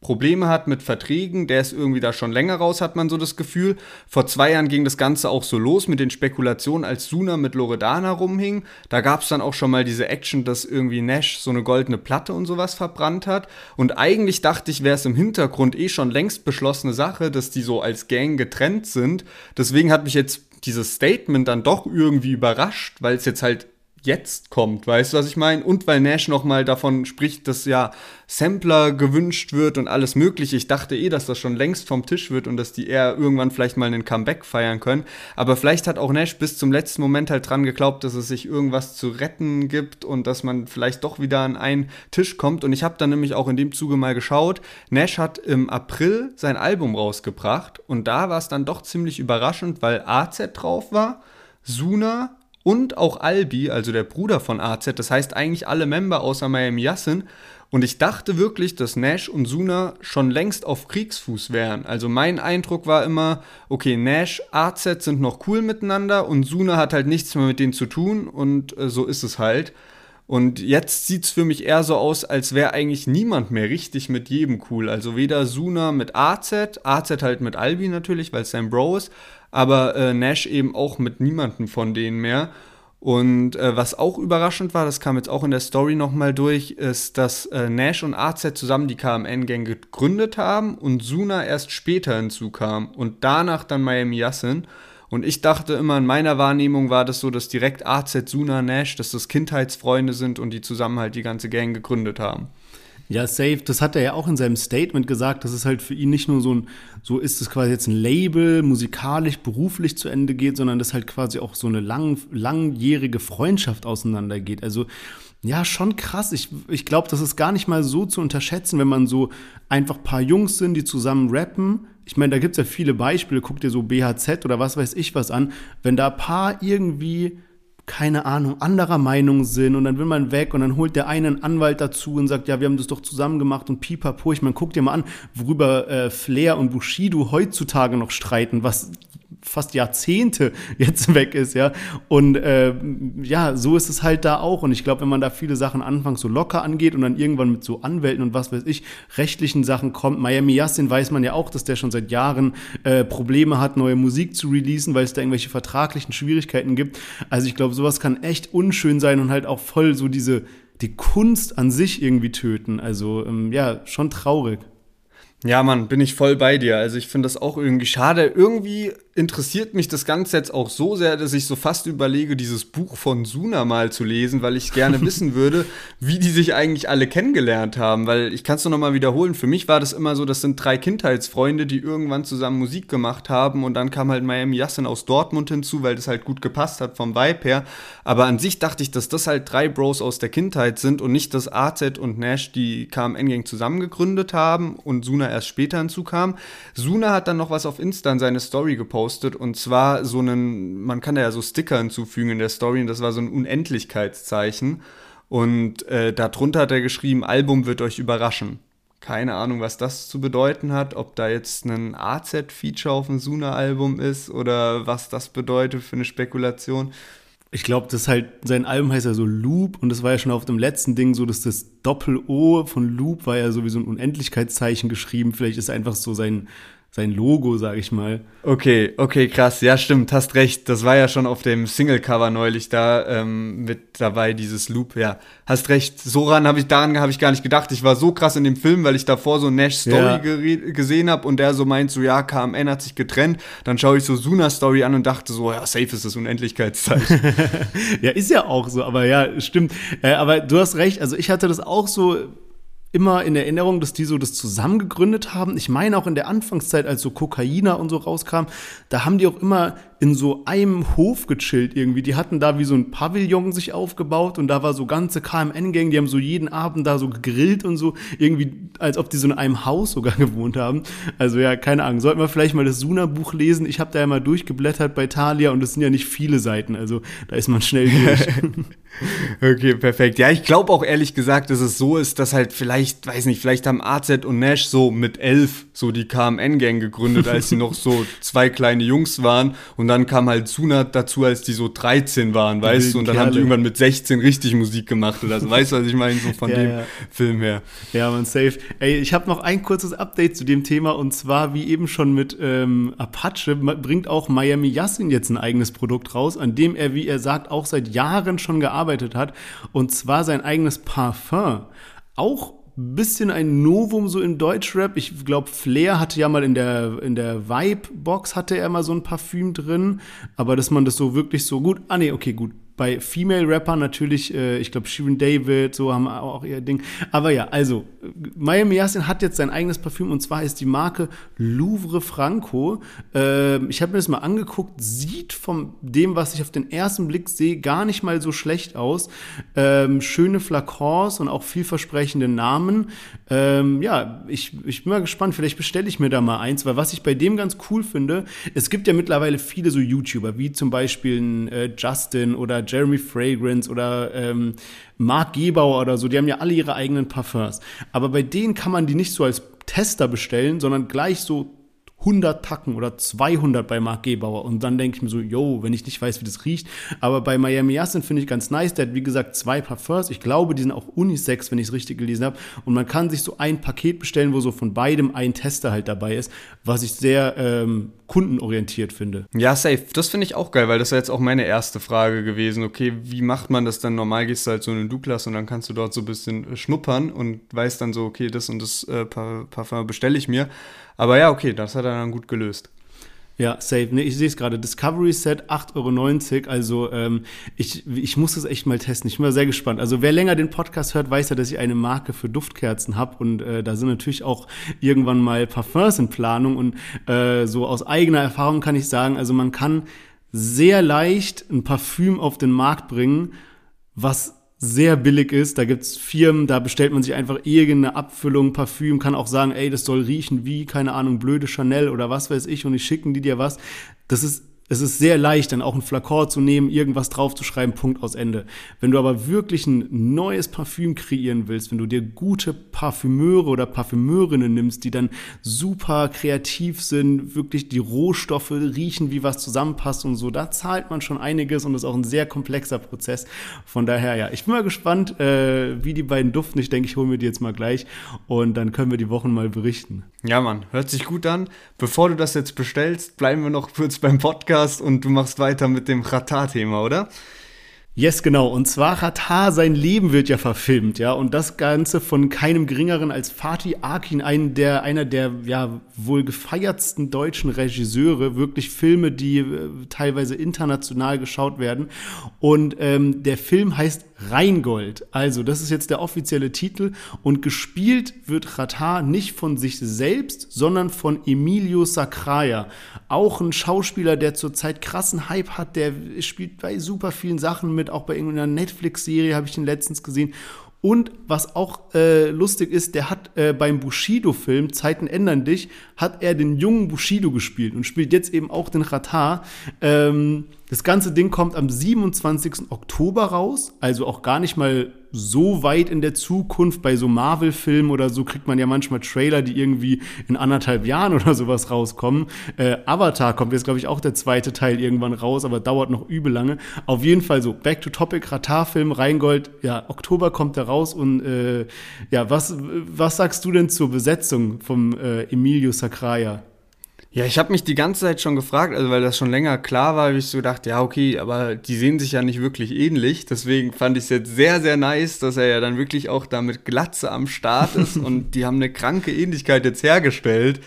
Probleme hat mit Verträgen, der ist irgendwie da schon länger raus, hat man so das Gefühl. Vor zwei Jahren ging das Ganze auch so los mit den Spekulationen, als Suna mit Loredana rumhing. Da gab es dann auch schon mal diese Action, dass irgendwie Nash so eine goldene Platte und sowas verbrannt hat. Und eigentlich dachte ich, wäre es im Hintergrund eh schon längst beschlossene Sache, dass die so als Gang getrennt sind. Deswegen hat mich jetzt dieses Statement dann doch irgendwie überrascht, weil es jetzt halt jetzt kommt, weißt du, was ich meine? Und weil Nash nochmal davon spricht, dass ja Sampler gewünscht wird und alles mögliche. Ich dachte eh, dass das schon längst vom Tisch wird und dass die eher irgendwann vielleicht mal einen Comeback feiern können. Aber vielleicht hat auch Nash bis zum letzten Moment halt dran geglaubt, dass es sich irgendwas zu retten gibt und dass man vielleicht doch wieder an einen Tisch kommt. Und ich habe dann nämlich auch in dem Zuge mal geschaut. Nash hat im April sein Album rausgebracht und da war es dann doch ziemlich überraschend, weil AZ drauf war, Suna, und auch Albi, also der Bruder von AZ, das heißt eigentlich alle Member außer Miami Yassin. Und ich dachte wirklich, dass Nash und Suna schon längst auf Kriegsfuß wären. Also mein Eindruck war immer, okay, Nash, AZ sind noch cool miteinander und Suna hat halt nichts mehr mit denen zu tun und äh, so ist es halt. Und jetzt sieht es für mich eher so aus, als wäre eigentlich niemand mehr richtig mit jedem cool. Also weder Suna mit AZ, AZ halt mit Albi natürlich, weil es sein Bro ist, aber äh, Nash eben auch mit niemandem von denen mehr. Und äh, was auch überraschend war, das kam jetzt auch in der Story nochmal durch, ist, dass äh, Nash und AZ zusammen die KMN-Gang gegründet haben und Suna erst später hinzukam und danach dann Miami Yassin. Und ich dachte immer, in meiner Wahrnehmung war das so, dass direkt AZ, Suna, Nash, dass das Kindheitsfreunde sind und die zusammen halt die ganze Gang gegründet haben. Ja, safe. Das hat er ja auch in seinem Statement gesagt, dass es halt für ihn nicht nur so ein, so ist es quasi jetzt ein Label, musikalisch, beruflich zu Ende geht, sondern dass halt quasi auch so eine lang, langjährige Freundschaft auseinandergeht. Also, ja, schon krass. Ich, ich glaube, das ist gar nicht mal so zu unterschätzen, wenn man so einfach paar Jungs sind, die zusammen rappen. Ich meine, da gibt's ja viele Beispiele. Guck dir so BHZ oder was weiß ich was an. Wenn da paar irgendwie keine Ahnung, anderer Meinung sind und dann will man weg und dann holt der eine einen Anwalt dazu und sagt, ja, wir haben das doch zusammen gemacht und pipapo. Ich meine, guck dir mal an, worüber äh, Flair und Bushido heutzutage noch streiten, was fast Jahrzehnte jetzt weg ist, ja. Und äh, ja, so ist es halt da auch. Und ich glaube, wenn man da viele Sachen anfangs so locker angeht und dann irgendwann mit so Anwälten und was weiß ich, rechtlichen Sachen kommt. Miami Yassin weiß man ja auch, dass der schon seit Jahren äh, Probleme hat, neue Musik zu releasen, weil es da irgendwelche vertraglichen Schwierigkeiten gibt. Also ich glaube, sowas kann echt unschön sein und halt auch voll so diese die Kunst an sich irgendwie töten. Also ähm, ja, schon traurig. Ja, Mann, bin ich voll bei dir. Also ich finde das auch irgendwie schade. Irgendwie interessiert mich das Ganze jetzt auch so sehr, dass ich so fast überlege, dieses Buch von Suna mal zu lesen, weil ich gerne wissen würde, wie die sich eigentlich alle kennengelernt haben. Weil ich kann es nur noch mal wiederholen. Für mich war das immer so, das sind drei Kindheitsfreunde, die irgendwann zusammen Musik gemacht haben und dann kam halt Miami Yassin aus Dortmund hinzu, weil das halt gut gepasst hat vom Vibe her. Aber an sich dachte ich, dass das halt drei Bros aus der Kindheit sind und nicht, dass AZ und Nash die KMN-Gang zusammen gegründet haben und Suna erst später hinzukam. Suna hat dann noch was auf Insta in seine Story gepostet und zwar so einen, man kann da ja so Sticker hinzufügen in der Story und das war so ein Unendlichkeitszeichen. Und äh, darunter hat er geschrieben, Album wird euch überraschen. Keine Ahnung, was das zu bedeuten hat, ob da jetzt ein AZ-Feature auf dem Suna-Album ist oder was das bedeutet für eine Spekulation. Ich glaube, das halt, sein Album heißt ja so Loop und das war ja schon auf dem letzten Ding so, dass das Doppel-O von Loop war ja sowieso ein Unendlichkeitszeichen geschrieben. Vielleicht ist einfach so sein, sein Logo, sag ich mal. Okay, okay, krass. Ja, stimmt, hast recht. Das war ja schon auf dem Single-Cover neulich da ähm, mit dabei, dieses Loop. Ja, hast recht. So ran habe ich, daran habe ich gar nicht gedacht. Ich war so krass in dem Film, weil ich davor so Nash Story ja. gesehen habe und der so meint, so ja, KMN hat sich getrennt. Dann schaue ich so Suna Story an und dachte so, ja, safe ist das Unendlichkeitszeichen. ja, ist ja auch so, aber ja, stimmt. Äh, aber du hast recht. Also ich hatte das auch so immer in Erinnerung, dass die so das zusammen gegründet haben. Ich meine auch in der Anfangszeit, als so Kokainer und so rauskam, da haben die auch immer in so einem Hof gechillt irgendwie. Die hatten da wie so ein Pavillon sich aufgebaut und da war so ganze KMN-Gang, die haben so jeden Abend da so gegrillt und so, irgendwie, als ob die so in einem Haus sogar gewohnt haben. Also ja, keine Ahnung. Sollten wir vielleicht mal das Suna-Buch lesen? Ich habe da ja mal durchgeblättert bei Thalia und es sind ja nicht viele Seiten, also da ist man schnell durch. okay, perfekt. Ja, ich glaube auch ehrlich gesagt, dass es so ist, dass halt vielleicht, weiß nicht, vielleicht haben AZ und Nash so mit elf so die KMN-Gang gegründet, als sie noch so zwei kleine Jungs waren und und dann kam halt Sunat dazu, als die so 13 waren, weißt du, und dann Kerle. haben die irgendwann mit 16 richtig Musik gemacht oder so. Weißt du, was ich meine, so von ja, dem ja. Film her. Ja, man, safe. Ey, ich habe noch ein kurzes Update zu dem Thema und zwar, wie eben schon mit ähm, Apache, bringt auch Miami Yassin jetzt ein eigenes Produkt raus, an dem er, wie er sagt, auch seit Jahren schon gearbeitet hat. Und zwar sein eigenes Parfum. Auch bisschen ein Novum so im Deutschrap. Ich glaube, Flair hatte ja mal in der, in der Vibe-Box hatte er mal so ein Parfüm drin, aber dass man das so wirklich so gut, ah nee, okay, gut, bei Female Rappern natürlich, äh, ich glaube, Shirin David, so haben auch ihr Ding. Aber ja, also, Miami Yassin hat jetzt sein eigenes Parfüm und zwar ist die Marke Louvre Franco. Äh, ich habe mir das mal angeguckt, sieht von dem, was ich auf den ersten Blick sehe, gar nicht mal so schlecht aus. Ähm, schöne Flakons und auch vielversprechende Namen. Ähm, ja, ich, ich bin mal gespannt, vielleicht bestelle ich mir da mal eins, weil was ich bei dem ganz cool finde, es gibt ja mittlerweile viele so YouTuber, wie zum Beispiel äh, Justin oder Jeremy Fragrance oder ähm, Mark Gebauer oder so, die haben ja alle ihre eigenen Parfums. Aber bei denen kann man die nicht so als Tester bestellen, sondern gleich so 100 Tacken oder 200 bei Mark Gebauer. Und dann denke ich mir so, yo, wenn ich nicht weiß, wie das riecht. Aber bei Miami Yassin finde ich ganz nice. Der hat, wie gesagt, zwei Parfums. Ich glaube, die sind auch Unisex, wenn ich es richtig gelesen habe. Und man kann sich so ein Paket bestellen, wo so von beidem ein Tester halt dabei ist, was ich sehr ähm, kundenorientiert finde. Ja, safe. Das finde ich auch geil, weil das wäre jetzt auch meine erste Frage gewesen. Okay, wie macht man das dann? Normal gehst du halt so in den Douglas und dann kannst du dort so ein bisschen schnuppern und weißt dann so, okay, das und das äh, Parfum bestelle ich mir. Aber ja, okay, das hat er dann gut gelöst. Ja, safe. Nee, ich sehe es gerade. Discovery Set 8,90 Euro. Also ähm, ich, ich muss es echt mal testen. Ich bin mal sehr gespannt. Also wer länger den Podcast hört, weiß ja, dass ich eine Marke für Duftkerzen habe. Und äh, da sind natürlich auch irgendwann mal Parfums in Planung. Und äh, so aus eigener Erfahrung kann ich sagen, also man kann sehr leicht ein Parfüm auf den Markt bringen, was sehr billig ist. Da gibt's Firmen, da bestellt man sich einfach irgendeine Abfüllung, Parfüm, kann auch sagen, ey, das soll riechen wie, keine Ahnung, blöde Chanel oder was weiß ich und ich schicken die dir was. Das ist es ist sehr leicht, dann auch ein Flakor zu nehmen, irgendwas draufzuschreiben, Punkt aus Ende. Wenn du aber wirklich ein neues Parfüm kreieren willst, wenn du dir gute Parfümeure oder Parfümeurinnen nimmst, die dann super kreativ sind, wirklich die Rohstoffe riechen, wie was zusammenpasst und so, da zahlt man schon einiges und ist auch ein sehr komplexer Prozess. Von daher, ja, ich bin mal gespannt, äh, wie die beiden duften. Ich denke, ich hole mir die jetzt mal gleich und dann können wir die Wochen mal berichten. Ja, Mann, hört sich gut an. Bevor du das jetzt bestellst, bleiben wir noch kurz beim Podcast und du machst weiter mit dem Rata-Thema, oder? Yes, genau. Und zwar Ratar, sein Leben wird ja verfilmt, ja. Und das Ganze von keinem geringeren als Fatih Akin, ein der, einer der, ja, wohl gefeiertsten deutschen Regisseure. Wirklich Filme, die äh, teilweise international geschaut werden. Und ähm, der Film heißt Rheingold. Also, das ist jetzt der offizielle Titel. Und gespielt wird Ratar nicht von sich selbst, sondern von Emilio Sacraia. Auch ein Schauspieler, der zurzeit krassen Hype hat. Der spielt bei super vielen Sachen mit. Auch bei irgendeiner Netflix-Serie habe ich ihn letztens gesehen. Und was auch äh, lustig ist, der hat äh, beim Bushido-Film Zeiten ändern dich, hat er den jungen Bushido gespielt und spielt jetzt eben auch den Ratar. Ähm, das ganze Ding kommt am 27. Oktober raus, also auch gar nicht mal so weit in der Zukunft. Bei so Marvel-Filmen oder so kriegt man ja manchmal Trailer, die irgendwie in anderthalb Jahren oder sowas rauskommen. Äh, Avatar kommt jetzt, glaube ich, auch der zweite Teil irgendwann raus, aber dauert noch übel lange. Auf jeden Fall so, Back to Topic, Ratar-Film, Rheingold, ja, Oktober kommt der raus und äh, ja, was, was sagst du denn zur Besetzung vom äh, Emilio Sacraia? Ja, ich habe mich die ganze Zeit schon gefragt, also weil das schon länger klar war, habe ich so gedacht, ja, okay, aber die sehen sich ja nicht wirklich ähnlich. Deswegen fand ich es jetzt sehr, sehr nice, dass er ja dann wirklich auch da mit Glatze am Start ist und die haben eine kranke Ähnlichkeit jetzt hergestellt.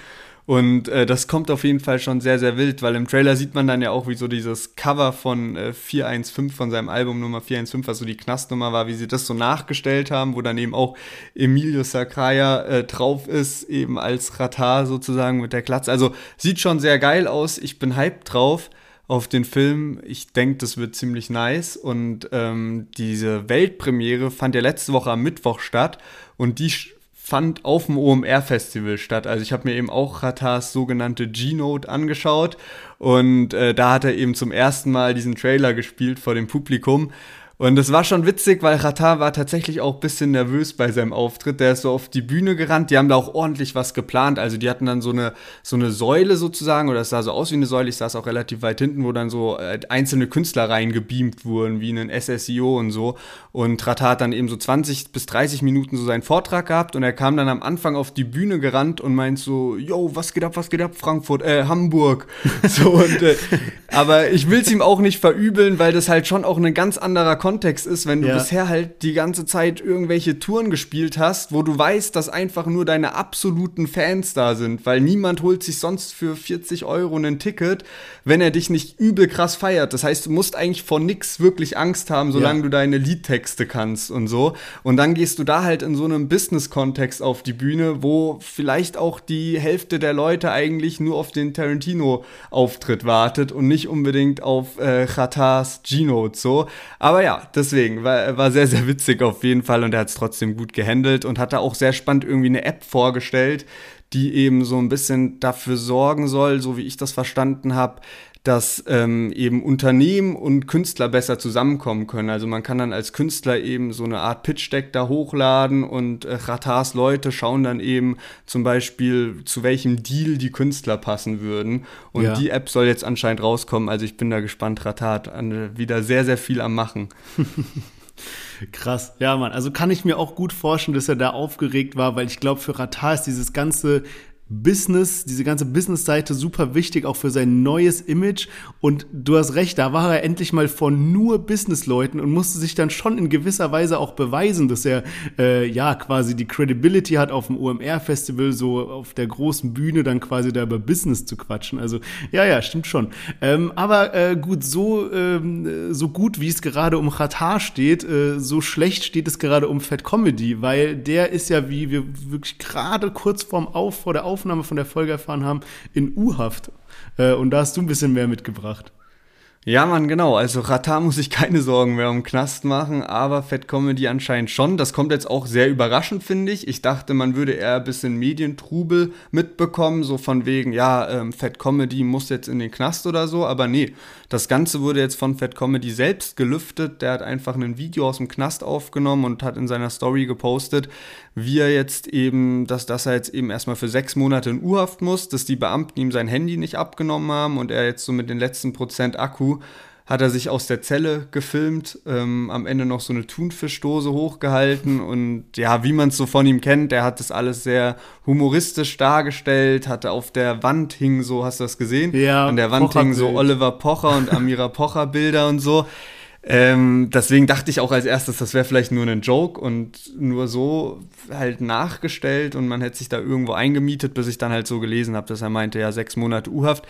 Und äh, das kommt auf jeden Fall schon sehr, sehr wild, weil im Trailer sieht man dann ja auch, wie so dieses Cover von äh, 415 von seinem Album Nummer 415, was so die Knastnummer war, wie sie das so nachgestellt haben, wo dann eben auch Emilio Sacraia äh, drauf ist, eben als Ratar sozusagen mit der Klatze. Also sieht schon sehr geil aus. Ich bin hyped drauf auf den Film. Ich denke, das wird ziemlich nice. Und ähm, diese Weltpremiere fand ja letzte Woche am Mittwoch statt. Und die fand auf dem OMR-Festival statt. Also ich habe mir eben auch Ratars sogenannte G-Note angeschaut und äh, da hat er eben zum ersten Mal diesen Trailer gespielt vor dem Publikum und es war schon witzig, weil Ratar war tatsächlich auch ein bisschen nervös bei seinem Auftritt. Der ist so auf die Bühne gerannt, die haben da auch ordentlich was geplant. Also die hatten dann so eine, so eine Säule sozusagen, oder es sah so aus wie eine Säule, ich saß auch relativ weit hinten, wo dann so äh, einzelne Künstler reingebeamt wurden, wie ein SSIO und so. Und Ratar hat dann eben so 20 bis 30 Minuten so seinen Vortrag gehabt und er kam dann am Anfang auf die Bühne gerannt und meint so, yo, was geht ab, was geht ab, Frankfurt, äh, Hamburg. so und, äh, aber ich will es ihm auch nicht verübeln, weil das halt schon auch ein ganz anderer Kontext Kontext ist, wenn du ja. bisher halt die ganze Zeit irgendwelche Touren gespielt hast, wo du weißt, dass einfach nur deine absoluten Fans da sind, weil niemand holt sich sonst für 40 Euro ein Ticket, wenn er dich nicht übel krass feiert. Das heißt, du musst eigentlich vor nix wirklich Angst haben, solange ja. du deine Liedtexte kannst und so. Und dann gehst du da halt in so einem Business-Kontext auf die Bühne, wo vielleicht auch die Hälfte der Leute eigentlich nur auf den Tarantino-Auftritt wartet und nicht unbedingt auf äh, Chatars G-Note so. Aber ja, deswegen war, war sehr, sehr witzig auf jeden Fall und er hat es trotzdem gut gehandelt und hat da auch sehr spannend irgendwie eine App vorgestellt, die eben so ein bisschen dafür sorgen soll, so wie ich das verstanden habe, dass ähm, eben Unternehmen und Künstler besser zusammenkommen können. Also man kann dann als Künstler eben so eine Art Pitch-Deck da hochladen und äh, Ratars Leute schauen dann eben zum Beispiel, zu welchem Deal die Künstler passen würden. Und ja. die App soll jetzt anscheinend rauskommen. Also ich bin da gespannt. Ratar hat äh, wieder sehr, sehr viel am Machen. Krass, ja, Mann. Also kann ich mir auch gut vorstellen, dass er da aufgeregt war, weil ich glaube, für Ratar ist dieses ganze Business, diese ganze Business-Seite super wichtig, auch für sein neues Image. Und du hast recht, da war er endlich mal von nur Business-Leuten und musste sich dann schon in gewisser Weise auch beweisen, dass er äh, ja quasi die Credibility hat auf dem OMR-Festival, so auf der großen Bühne dann quasi da über Business zu quatschen. Also ja, ja, stimmt schon. Ähm, aber äh, gut, so, ähm, so gut wie es gerade um Qatar steht, äh, so schlecht steht es gerade um Fat Comedy, weil der ist ja, wie wir wirklich gerade kurz vorm Auf, vor der Aufnahme von der Folge erfahren haben, in U-Haft. Äh, und da hast du ein bisschen mehr mitgebracht. Ja, Mann, genau. Also Rata muss sich keine Sorgen mehr um Knast machen, aber Fat Comedy anscheinend schon. Das kommt jetzt auch sehr überraschend, finde ich. Ich dachte, man würde eher ein bisschen Medientrubel mitbekommen, so von wegen, ja, ähm, Fat Comedy muss jetzt in den Knast oder so, aber nee. Das Ganze wurde jetzt von Fat Comedy selbst gelüftet. Der hat einfach ein Video aus dem Knast aufgenommen und hat in seiner Story gepostet, wie er jetzt eben, dass, dass er jetzt eben erstmal für sechs Monate in U-Haft muss, dass die Beamten ihm sein Handy nicht abgenommen haben und er jetzt so mit den letzten Prozent Akku hat er sich aus der Zelle gefilmt, ähm, am Ende noch so eine Thunfischdose hochgehalten und ja, wie man es so von ihm kennt, der hat das alles sehr humoristisch dargestellt, hatte auf der Wand hing so, hast du das gesehen? Ja. An der Wand hingen so Oliver Pocher und Amira Pocher Bilder und so. Ähm, deswegen dachte ich auch als erstes, das wäre vielleicht nur ein Joke und nur so halt nachgestellt und man hätte sich da irgendwo eingemietet, bis ich dann halt so gelesen habe, dass er meinte, ja, sechs Monate U-Haft.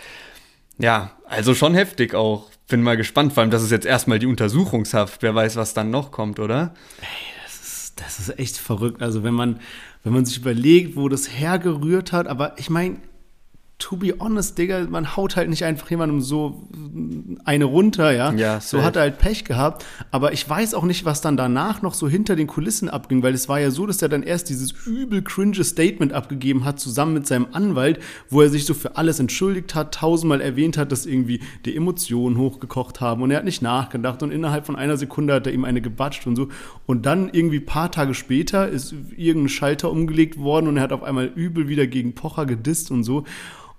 Ja, also schon heftig auch. Bin mal gespannt, vor allem, das ist jetzt erstmal die Untersuchungshaft. Wer weiß, was dann noch kommt, oder? Ey, das ist, das ist echt verrückt. Also wenn man, wenn man sich überlegt, wo das hergerührt hat, aber ich meine, to be honest, Digga, man haut halt nicht einfach jemandem so eine runter, ja. Ja, so safe. hat er halt Pech gehabt. Aber ich weiß auch nicht, was dann danach noch so hinter den Kulissen abging, weil es war ja so, dass er dann erst dieses übel cringe Statement abgegeben hat, zusammen mit seinem Anwalt, wo er sich so für alles entschuldigt hat, tausendmal erwähnt hat, dass irgendwie die Emotionen hochgekocht haben und er hat nicht nachgedacht und innerhalb von einer Sekunde hat er ihm eine gebatscht und so. Und dann irgendwie paar Tage später ist irgendein Schalter umgelegt worden und er hat auf einmal übel wieder gegen Pocher gedisst und so.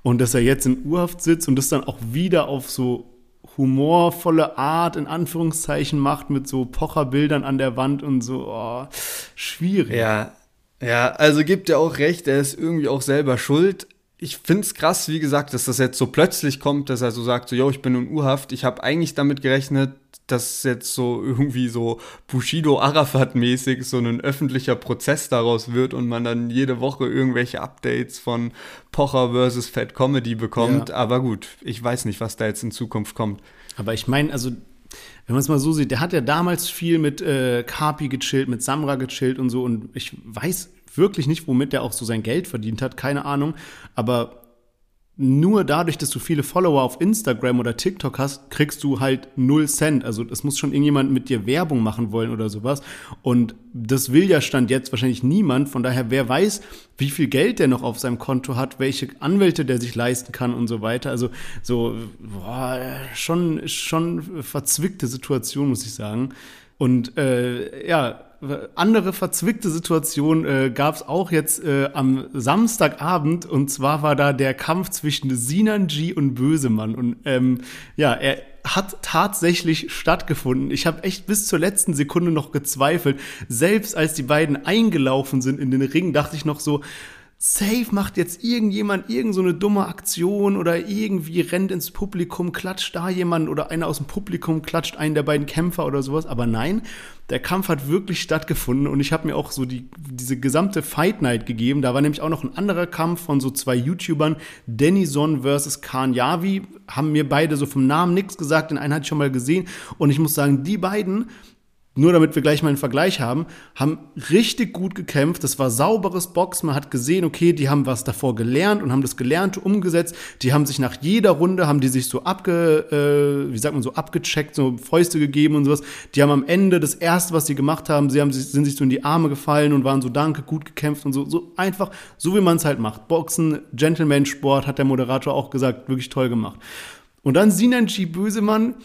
Und dass er jetzt in Urhaft sitzt und das dann auch wieder auf so humorvolle Art in Anführungszeichen macht mit so Pocherbildern an der Wand und so oh, schwierig. Ja, ja, also gibt er auch recht, er ist irgendwie auch selber schuld. Ich find's krass, wie gesagt, dass das jetzt so plötzlich kommt, dass er so sagt, so, yo, ich bin in Urhaft. Ich habe eigentlich damit gerechnet, dass jetzt so irgendwie so Bushido Arafat mäßig so ein öffentlicher Prozess daraus wird und man dann jede Woche irgendwelche Updates von Pocher versus Fat Comedy bekommt. Ja. Aber gut, ich weiß nicht, was da jetzt in Zukunft kommt. Aber ich meine, also, wenn man es mal so sieht, der hat ja damals viel mit äh, Kapi gechillt, mit Samra gechillt und so. Und ich weiß wirklich nicht, womit der auch so sein Geld verdient hat, keine Ahnung. Aber nur dadurch, dass du viele Follower auf Instagram oder TikTok hast, kriegst du halt null Cent. Also es muss schon irgendjemand mit dir Werbung machen wollen oder sowas. Und das will ja Stand jetzt wahrscheinlich niemand. Von daher, wer weiß, wie viel Geld der noch auf seinem Konto hat, welche Anwälte der sich leisten kann und so weiter. Also so, boah, schon, schon verzwickte Situation, muss ich sagen. Und äh, ja, andere verzwickte Situation äh, gab es auch jetzt äh, am Samstagabend und zwar war da der Kampf zwischen Sinanji und Bösemann und ähm, ja, er hat tatsächlich stattgefunden. Ich habe echt bis zur letzten Sekunde noch gezweifelt. Selbst als die beiden eingelaufen sind in den Ring, dachte ich noch so, Safe macht jetzt irgendjemand irgend so eine dumme Aktion oder irgendwie rennt ins Publikum, klatscht da jemand oder einer aus dem Publikum klatscht einen der beiden Kämpfer oder sowas. Aber nein, der Kampf hat wirklich stattgefunden und ich habe mir auch so die, diese gesamte Fight Night gegeben. Da war nämlich auch noch ein anderer Kampf von so zwei YouTubern, Denison versus Khan Yavi. Haben mir beide so vom Namen nichts gesagt, den einen hatte ich schon mal gesehen und ich muss sagen, die beiden nur damit wir gleich mal einen Vergleich haben, haben richtig gut gekämpft. Das war sauberes Boxen. Man hat gesehen, okay, die haben was davor gelernt und haben das Gelernte umgesetzt. Die haben sich nach jeder Runde, haben die sich so abge, äh, wie sagt man so, abgecheckt, so Fäuste gegeben und sowas. Die haben am Ende das erste, was sie gemacht haben, sie haben sind sich so in die Arme gefallen und waren so, danke, gut gekämpft und so, so einfach, so wie man es halt macht. Boxen, Gentleman-Sport, hat der Moderator auch gesagt, wirklich toll gemacht. Und dann Sinanji Bösemann,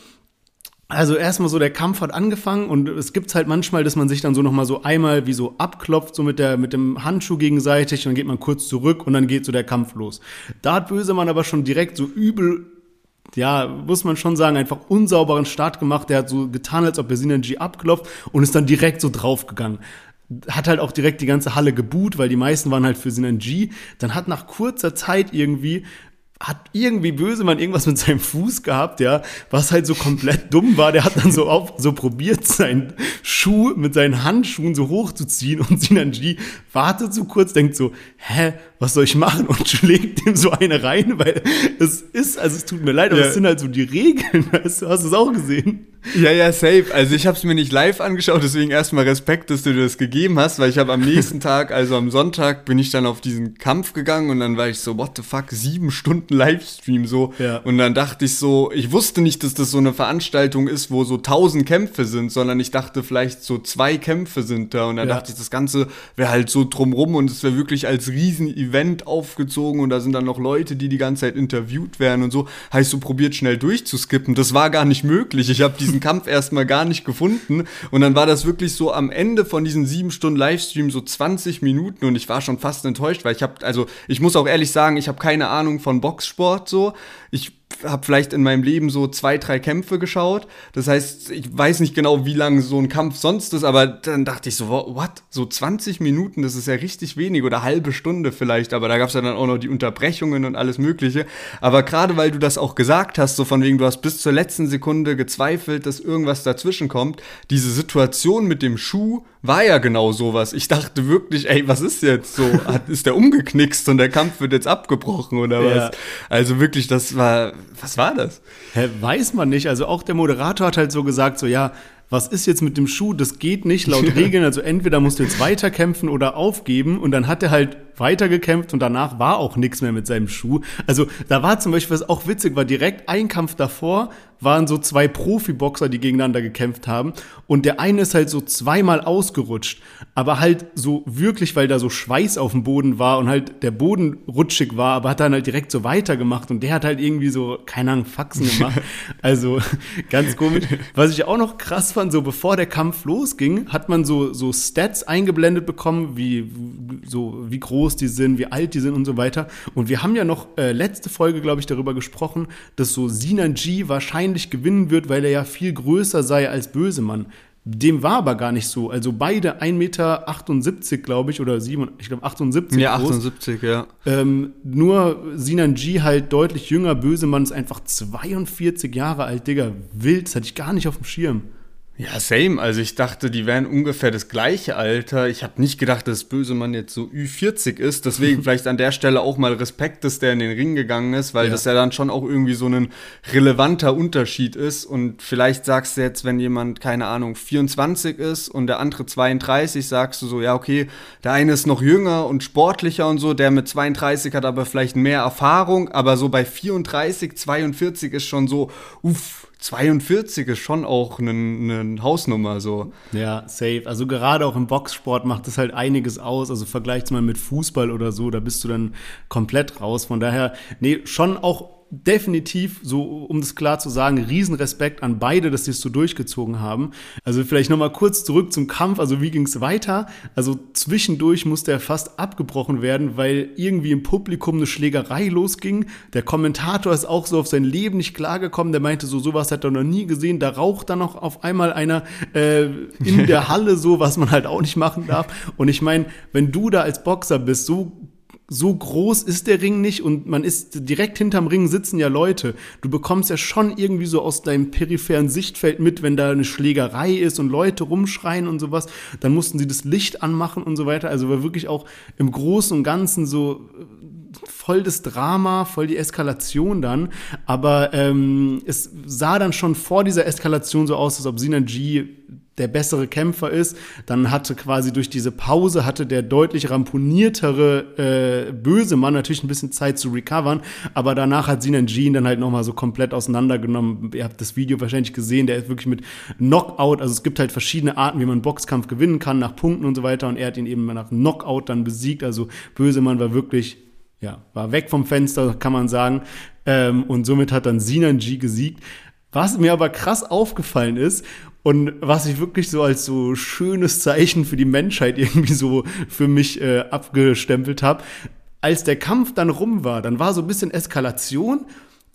also erstmal so der Kampf hat angefangen und es gibt's halt manchmal, dass man sich dann so noch mal so einmal wie so abklopft so mit der mit dem Handschuh gegenseitig und dann geht man kurz zurück und dann geht so der Kampf los. Da hat Bösemann aber schon direkt so übel ja, muss man schon sagen, einfach unsauberen Start gemacht. Der hat so getan, als ob er Synergy abklopft und ist dann direkt so draufgegangen. hat halt auch direkt die ganze Halle geboot, weil die meisten waren halt für Sinan. Dann hat nach kurzer Zeit irgendwie hat irgendwie böse man irgendwas mit seinem Fuß gehabt, ja, was halt so komplett dumm war. Der hat dann so auf, so probiert, seinen Schuh mit seinen Handschuhen so hochzuziehen und Sinan G wartet so kurz, denkt so, hä, was soll ich machen? Und schlägt ihm so eine rein, weil es ist, also es tut mir leid, aber Ja. es sind halt so die Regeln, weißt du, hast du es auch gesehen? Ja, ja, safe. Also ich habe es mir nicht live angeschaut, deswegen erstmal Respekt, dass du dir das gegeben hast, weil ich habe am nächsten Tag, also am Sonntag, bin ich dann auf diesen Kampf gegangen und dann war ich so, what the fuck, sieben Stunden Livestream so. Ja. Und dann dachte ich so, ich wusste nicht, dass das so eine Veranstaltung ist, wo so tausend Kämpfe sind, sondern ich dachte vielleicht so zwei Kämpfe sind da und dann Ja. dachte ich, das Ganze wäre halt so drumrum und es wäre wirklich als Riesen-Event aufgezogen und da sind dann noch Leute, die die ganze Zeit interviewt werden und so. Heißt so, probiert schnell durchzuskippen. Das war gar nicht möglich. Ich habe diesen Kampf erstmal gar nicht gefunden und dann war das wirklich so am Ende von diesen sieben Stunden Livestream so 20 Minuten und ich war schon fast enttäuscht, weil ich habe, also ich muss auch ehrlich sagen, ich habe keine Ahnung von Boxsport so. Ich habe vielleicht in meinem Leben so zwei, drei Kämpfe geschaut. Das heißt, ich weiß nicht genau, wie lang so ein Kampf sonst ist, aber dann dachte ich so, what? So 20 Minuten, das ist ja richtig wenig oder halbe Stunde vielleicht, aber da gab es ja dann auch noch die Unterbrechungen und alles Mögliche. Aber gerade weil du das auch gesagt hast, so von wegen, du hast bis zur letzten Sekunde gezweifelt, dass irgendwas dazwischen kommt, diese Situation mit dem Schuh war ja genau sowas. Ich dachte wirklich, ey, was ist jetzt so? Hat, ist der umgeknickst und der Kampf wird jetzt abgebrochen oder was? Ja. Also wirklich, das war, was war das? Hä, weiß man nicht. Also auch der Moderator hat halt so gesagt, so ja, was ist jetzt mit dem Schuh? Das geht nicht laut Regeln. Also entweder musst du jetzt weiterkämpfen oder aufgeben. Und dann hat er halt weitergekämpft und danach war auch nichts mehr mit seinem Schuh. Also da war zum Beispiel, was auch witzig war, direkt ein Kampf davor waren so zwei Profiboxer, die gegeneinander gekämpft haben. Und der eine ist halt so zweimal ausgerutscht. Aber halt so wirklich, weil da so Schweiß auf dem Boden war und halt der Boden rutschig war, aber hat dann halt direkt so weitergemacht. Und der hat halt irgendwie so, keine Ahnung, Faxen gemacht. Also ganz komisch. Was ich auch noch krass fand, so bevor der Kampf losging, hat man so, so Stats eingeblendet bekommen, wie, so, wie groß die sind, wie alt die sind und so weiter. Und wir haben ja noch äh, letzte Folge, glaube ich, darüber gesprochen, dass so Sinan G wahrscheinlich gewinnen wird, weil er ja viel größer sei als Bösemann. Dem war aber gar nicht so. Also beide 1,78 Meter, glaube ich, oder 7, ich glaube 78 Ja, groß. 78, ja. Ähm, nur Sinan G halt deutlich jünger, Bösemann ist einfach 42 Jahre alt, Digga. Wild, das hatte ich gar nicht auf dem Schirm. Ja, same. Also ich dachte, die wären ungefähr das gleiche Alter. Ich habe nicht gedacht, dass Bösemann jetzt so Ü40 ist. Deswegen vielleicht an der Stelle auch mal Respekt, dass der in den Ring gegangen ist, weil Ja. das ja dann schon auch irgendwie so ein relevanter Unterschied ist. Und vielleicht sagst du jetzt, wenn jemand, keine Ahnung, 24 ist und der andere 32, sagst du so, ja, okay, der eine ist noch jünger und sportlicher und so, der mit 32 hat aber vielleicht mehr Erfahrung, aber so bei 34, 42 ist schon so, uff, 42 ist schon auch eine ne Hausnummer so. Ja, safe. Also gerade auch im Boxsport macht das halt einiges aus. Also vergleich's mal mit Fußball oder so, da bist du dann komplett raus. Von daher, nee, schon auch definitiv, so um das klar zu sagen, Riesenrespekt an beide, dass sie es so durchgezogen haben. Also vielleicht nochmal kurz zurück zum Kampf. Also wie ging's weiter? Also zwischendurch musste er fast abgebrochen werden, weil irgendwie im Publikum eine Schlägerei losging. Der Kommentator ist auch so auf sein Leben nicht klargekommen. Der meinte so, sowas hat er noch nie gesehen. Da raucht dann noch auf einmal einer äh, in der Halle so, was man halt auch nicht machen darf. Und ich meine, wenn du da als Boxer bist, so so groß ist der Ring nicht und man ist direkt hinterm Ring sitzen ja Leute. Du bekommst ja schon irgendwie so aus deinem peripheren Sichtfeld mit, wenn da eine Schlägerei ist und Leute rumschreien und sowas, dann mussten sie das Licht anmachen und so weiter. Also war wirklich auch im Großen und Ganzen so äh, voll das Drama, voll die Eskalation dann. Aber ähm, es sah dann schon vor dieser Eskalation so aus, als ob Sinan der bessere Kämpfer ist. Dann hatte quasi durch diese Pause hatte der deutlich ramponiertere äh, böse Mann natürlich ein bisschen Zeit zu recovern, aber danach hat Sinan ihn dann halt nochmal so komplett auseinandergenommen. Ihr habt das Video wahrscheinlich gesehen, der ist wirklich mit Knockout, also es gibt halt verschiedene Arten, wie man einen Boxkampf gewinnen kann, nach Punkten und so weiter und er hat ihn eben nach Knockout dann besiegt, also böse Mann war wirklich ja, war weg vom Fenster, kann man sagen. Ähm, und somit hat dann Sinan G gesiegt. Was mir aber krass aufgefallen ist und was ich wirklich so als so schönes Zeichen für die Menschheit irgendwie so für mich äh, abgestempelt habe, als der Kampf dann rum war, dann war so ein bisschen Eskalation,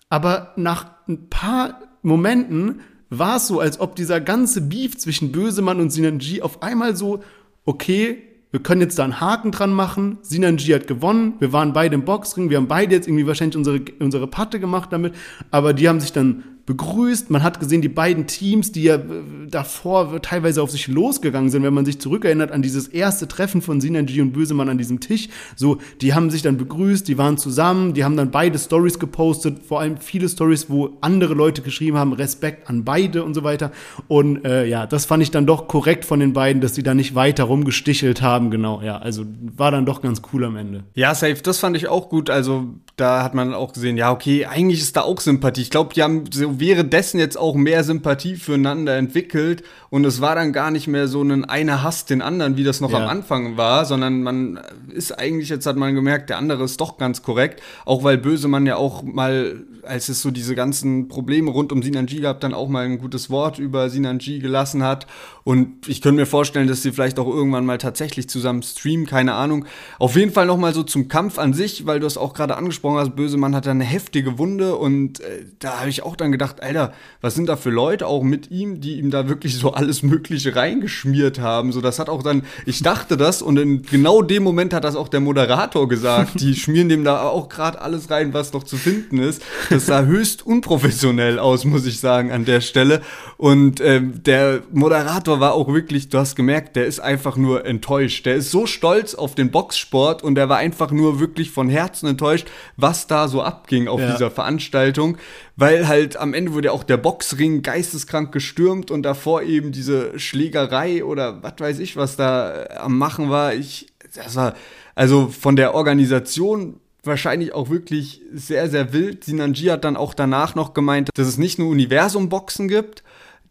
aber nach ein paar Momenten war es so, als ob dieser ganze Beef zwischen Bösemann und Sinan G auf einmal so okay, wir können jetzt da einen Haken dran machen. Sinanji hat gewonnen. Wir waren beide im Boxring. Wir haben beide jetzt irgendwie wahrscheinlich unsere, unsere Patte gemacht damit. Aber die haben sich dann begrüßt. Man hat gesehen, die beiden Teams, die ja äh, davor teilweise auf sich losgegangen sind, wenn man sich zurückerinnert an dieses erste Treffen von Sinanji und Bösemann an diesem Tisch. So, die haben sich dann begrüßt, die waren zusammen, die haben dann beide Stories gepostet, vor allem viele Stories, wo andere Leute geschrieben haben, Respekt an beide und so weiter. Und äh, ja, das fand ich dann doch korrekt von den beiden, dass sie da nicht weiter rumgestichelt haben, genau. Ja, also war dann doch ganz cool am Ende. Ja, safe, das fand ich auch gut. Also da hat man auch gesehen, ja, okay, eigentlich ist da auch Sympathie. Ich glaube, die haben so währenddessen jetzt auch mehr Sympathie füreinander entwickelt und es war dann gar nicht mehr so ein einer hasst den anderen, wie das noch ja. am Anfang war, sondern man ist eigentlich, jetzt hat man gemerkt, der andere ist doch ganz korrekt, auch weil Bösemann ja auch mal, als es so diese ganzen Probleme rund um Sinanji gab, dann auch mal ein gutes Wort über Sinanji gelassen hat und ich könnte mir vorstellen, dass sie vielleicht auch irgendwann mal tatsächlich zusammen streamen, keine Ahnung. Auf jeden Fall noch mal so zum Kampf an sich, weil du es auch gerade angesprochen hast, Bösemann hat da eine heftige Wunde und äh, da habe ich auch dann gedacht, Alter, was sind da für Leute auch mit ihm, die ihm da wirklich so alles Mögliche reingeschmiert haben. So, das hat auch dann, ich dachte das und in genau dem Moment hat das auch der Moderator gesagt. Die schmieren dem da auch gerade alles rein, was noch zu finden ist. Das sah höchst unprofessionell aus, muss ich sagen, an der Stelle. Und ähm, der Moderator war auch wirklich, du hast gemerkt, der ist einfach nur enttäuscht. Der ist so stolz auf den Boxsport und der war einfach nur wirklich von Herzen enttäuscht, was da so abging auf ja. dieser Veranstaltung weil halt am Ende wurde ja auch der Boxring geisteskrank gestürmt und davor eben diese Schlägerei oder was weiß ich, was da äh, am Machen war. Ich, das war also von der Organisation wahrscheinlich auch wirklich sehr, sehr wild. Sinanji hat dann auch danach noch gemeint, dass es nicht nur Universum-Boxen gibt,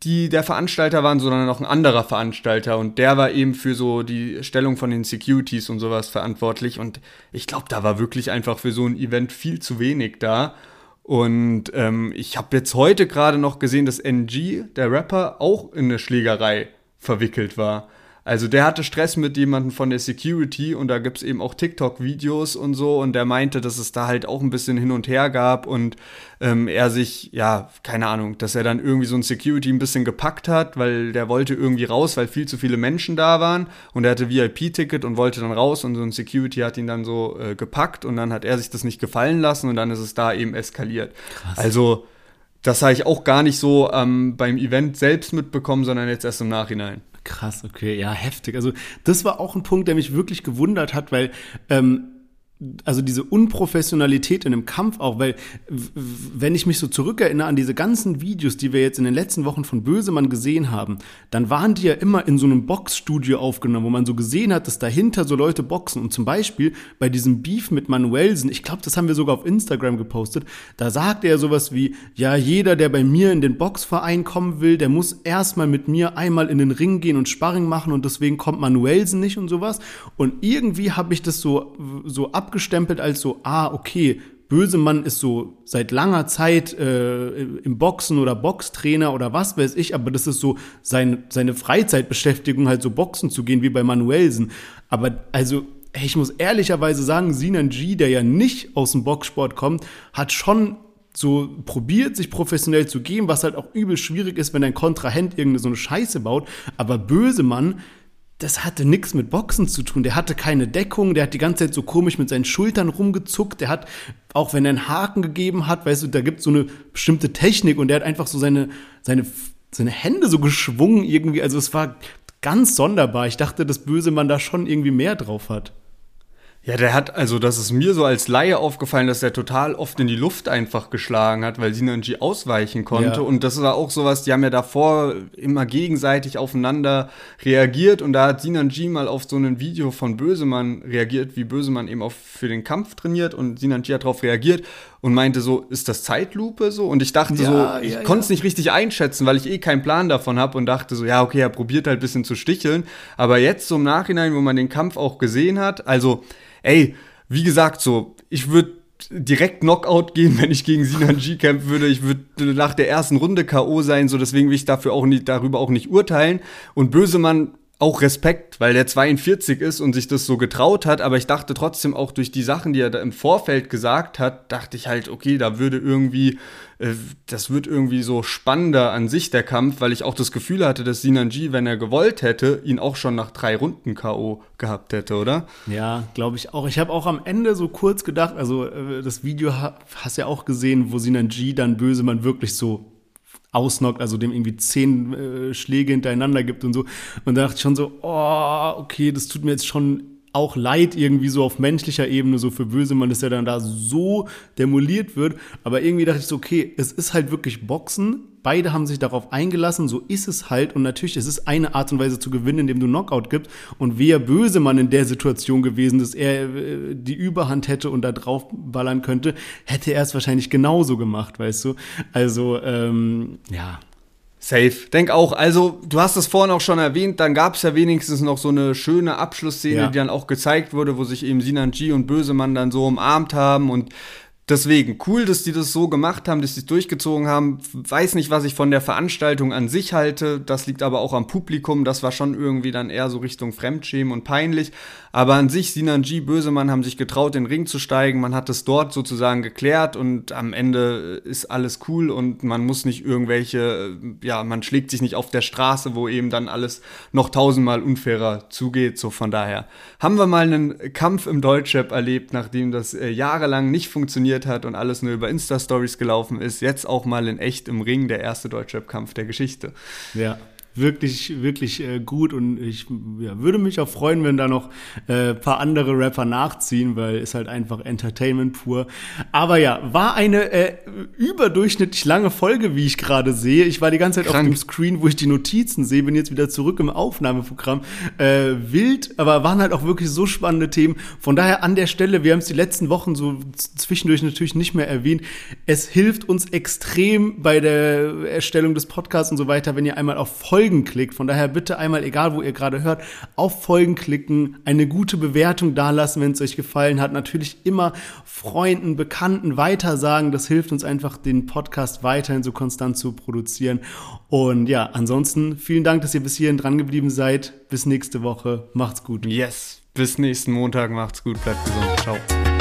die der Veranstalter waren, sondern noch ein anderer Veranstalter. Und der war eben für so die Stellung von den Securities und sowas verantwortlich. Und ich glaube, da war wirklich einfach für so ein Event viel zu wenig da. Und ähm, ich habe jetzt heute gerade noch gesehen, dass NG, der Rapper, auch in eine Schlägerei verwickelt war. Also der hatte Stress mit jemandem von der Security und da gibt's eben auch TikTok-Videos und so und der meinte, dass es da halt auch ein bisschen hin und her gab und ähm, er sich, ja, keine Ahnung, dass er dann irgendwie so ein Security ein bisschen gepackt hat, weil der wollte irgendwie raus, weil viel zu viele Menschen da waren und er hatte VIP-Ticket und wollte dann raus und so ein Security hat ihn dann so äh, gepackt und dann hat er sich das nicht gefallen lassen und dann ist es da eben eskaliert. Krass. Also das habe ich auch gar nicht so ähm, beim Event selbst mitbekommen, sondern jetzt erst im Nachhinein. Krass, okay, ja, heftig. Also das war auch ein Punkt, der mich wirklich gewundert hat, weil ähm, also diese Unprofessionalität in einem Kampf auch, weil wenn ich mich so zurückerinnere an diese ganzen Videos, die wir jetzt in den letzten Wochen von Bösemann gesehen haben, dann waren die ja immer in so einem Boxstudio aufgenommen, wo man so gesehen hat, dass dahinter so Leute boxen. Und zum Beispiel bei diesem Beef mit Manuelsen, ich glaube, das haben wir sogar auf Instagram gepostet, da sagt er sowas wie, ja, jeder, der bei mir in den Boxverein kommen will, der muss erstmal mit mir einmal in den Ring gehen und Sparring machen und deswegen kommt Manuelsen nicht und sowas. Und irgendwie habe ich das so, so ab abgestempelt als so, ah, okay, Bösemann ist so seit langer Zeit äh, im Boxen oder Boxtrainer oder was weiß ich, aber das ist so sein, seine Freizeitbeschäftigung, halt so Boxen zu gehen wie bei Manuelsen. Aber also, ich muss ehrlicherweise sagen, Sinan G, der ja nicht aus dem Boxsport kommt, hat schon so probiert, sich professionell zu geben, was halt auch übel schwierig ist, wenn ein Kontrahent irgendeine so eine Scheiße baut. Aber Bösemann, das hatte nichts mit Boxen zu tun. Der hatte keine Deckung, der hat die ganze Zeit so komisch mit seinen Schultern rumgezuckt. Der hat, auch wenn er einen Haken gegeben hat, weißt du, da gibt es so eine bestimmte Technik und der hat einfach so seine, seine, seine Hände so geschwungen irgendwie. Also es war ganz sonderbar. Ich dachte, dass Böse man da schon irgendwie mehr drauf hat. Ja, der hat, also das ist mir so als Laie aufgefallen, dass er total oft in die Luft einfach geschlagen hat, weil Sinanji ausweichen konnte. Ja. Und das war auch sowas, die haben ja davor immer gegenseitig aufeinander reagiert. Und da hat Sinanji mal auf so ein Video von Bösemann reagiert, wie Bösemann eben auch für den Kampf trainiert. Und Sinanji hat darauf reagiert und meinte so, ist das Zeitlupe so? Und ich dachte ja, so, ich ja, konnte es nicht richtig einschätzen, weil ich eh keinen Plan davon habe und dachte so, ja, okay, er probiert halt ein bisschen zu sticheln. Aber jetzt so im Nachhinein, wo man den Kampf auch gesehen hat, also ey, wie gesagt, so, ich würde direkt Knockout gehen, wenn ich gegen Sinan G kämpfen würde. Ich würde nach der ersten Runde K.O. sein, so deswegen will ich dafür auch nicht, darüber auch nicht urteilen. Und Bösemann auch Respekt, weil der 42 ist und sich das so getraut hat, aber ich dachte trotzdem auch durch die Sachen, die er da im Vorfeld gesagt hat, dachte ich halt, okay, da würde irgendwie, äh, das wird irgendwie so spannender an sich der Kampf, weil ich auch das Gefühl hatte, dass Sinanji, wenn er gewollt hätte, ihn auch schon nach drei Runden K.O. gehabt hätte, oder? Ja, glaube ich auch. Ich habe auch am Ende so kurz gedacht, also äh, das Video hast ja auch gesehen, wo Sinanji dann Bösemann wirklich so ausnockt, also dem irgendwie zehn äh, Schläge hintereinander gibt und so. Und da dachte ich schon so, oh, okay, das tut mir jetzt schon auch leid irgendwie so auf menschlicher Ebene, so für Bösemann, dass er dann da so demoliert wird. Aber irgendwie dachte ich so, okay, es ist halt wirklich Boxen. Beide haben sich darauf eingelassen, so ist es halt. Und natürlich, es ist eine Art und Weise zu gewinnen, indem du Knockout gibst. Und wer Bösemann in der Situation gewesen, dass er äh, die Überhand hätte und da drauf ballern könnte, hätte er es wahrscheinlich genauso gemacht, weißt du? Also, ähm, ja, Safe. Denk auch. Also, du hast es vorhin auch schon erwähnt, dann gab es ja wenigstens noch so eine schöne Abschlussszene, ja. die dann auch gezeigt wurde, wo sich eben Sinan G und Bösemann dann so umarmt haben und Deswegen, cool, dass die das so gemacht haben, dass sie es durchgezogen haben. Weiß nicht, was ich von der Veranstaltung an sich halte. Das liegt aber auch am Publikum. Das war schon irgendwie dann eher so Richtung Fremdschämen und peinlich. Aber an sich, Sinan G, Bösemann haben sich getraut, in den Ring zu steigen. Man hat es dort sozusagen geklärt und am Ende ist alles cool und man muss nicht irgendwelche, ja, man schlägt sich nicht auf der Straße, wo eben dann alles noch tausendmal unfairer zugeht. So von daher haben wir mal einen Kampf im Deutschrap erlebt, nachdem das äh, jahrelang nicht funktioniert funktioniert hat und alles nur über Insta-Stories gelaufen ist, jetzt auch mal in echt im Ring der erste Deutschrap-Kampf der Geschichte. Ja, wirklich, wirklich äh, gut und ich ja, würde mich auch freuen, wenn da noch äh, paar andere Rapper nachziehen, weil ist halt einfach Entertainment pur. Aber ja, war eine äh, überdurchschnittlich lange Folge, wie ich gerade sehe. Ich war die ganze Zeit Krank. auf dem Screen, wo ich die Notizen sehe, bin jetzt wieder zurück im Aufnahmeprogramm. Äh, wild, aber waren halt auch wirklich so spannende Themen. Von daher an der Stelle, wir haben es die letzten Wochen so zwischendurch natürlich nicht mehr erwähnt. Es hilft uns extrem bei der Erstellung des Podcasts und so weiter, wenn ihr einmal auf Folge Folgen klickt. Von daher bitte einmal, egal wo ihr gerade hört, auf Folgen klicken, eine gute Bewertung dalassen, wenn es euch gefallen hat. Natürlich immer Freunden, Bekannten weitersagen. Das hilft uns einfach, den Podcast weiterhin so konstant zu produzieren. Und ja, ansonsten vielen Dank, dass ihr bis hierhin dran geblieben seid. Bis nächste Woche. Macht's gut. Yes. Bis nächsten Montag. Macht's gut. Bleibt gesund. Ciao.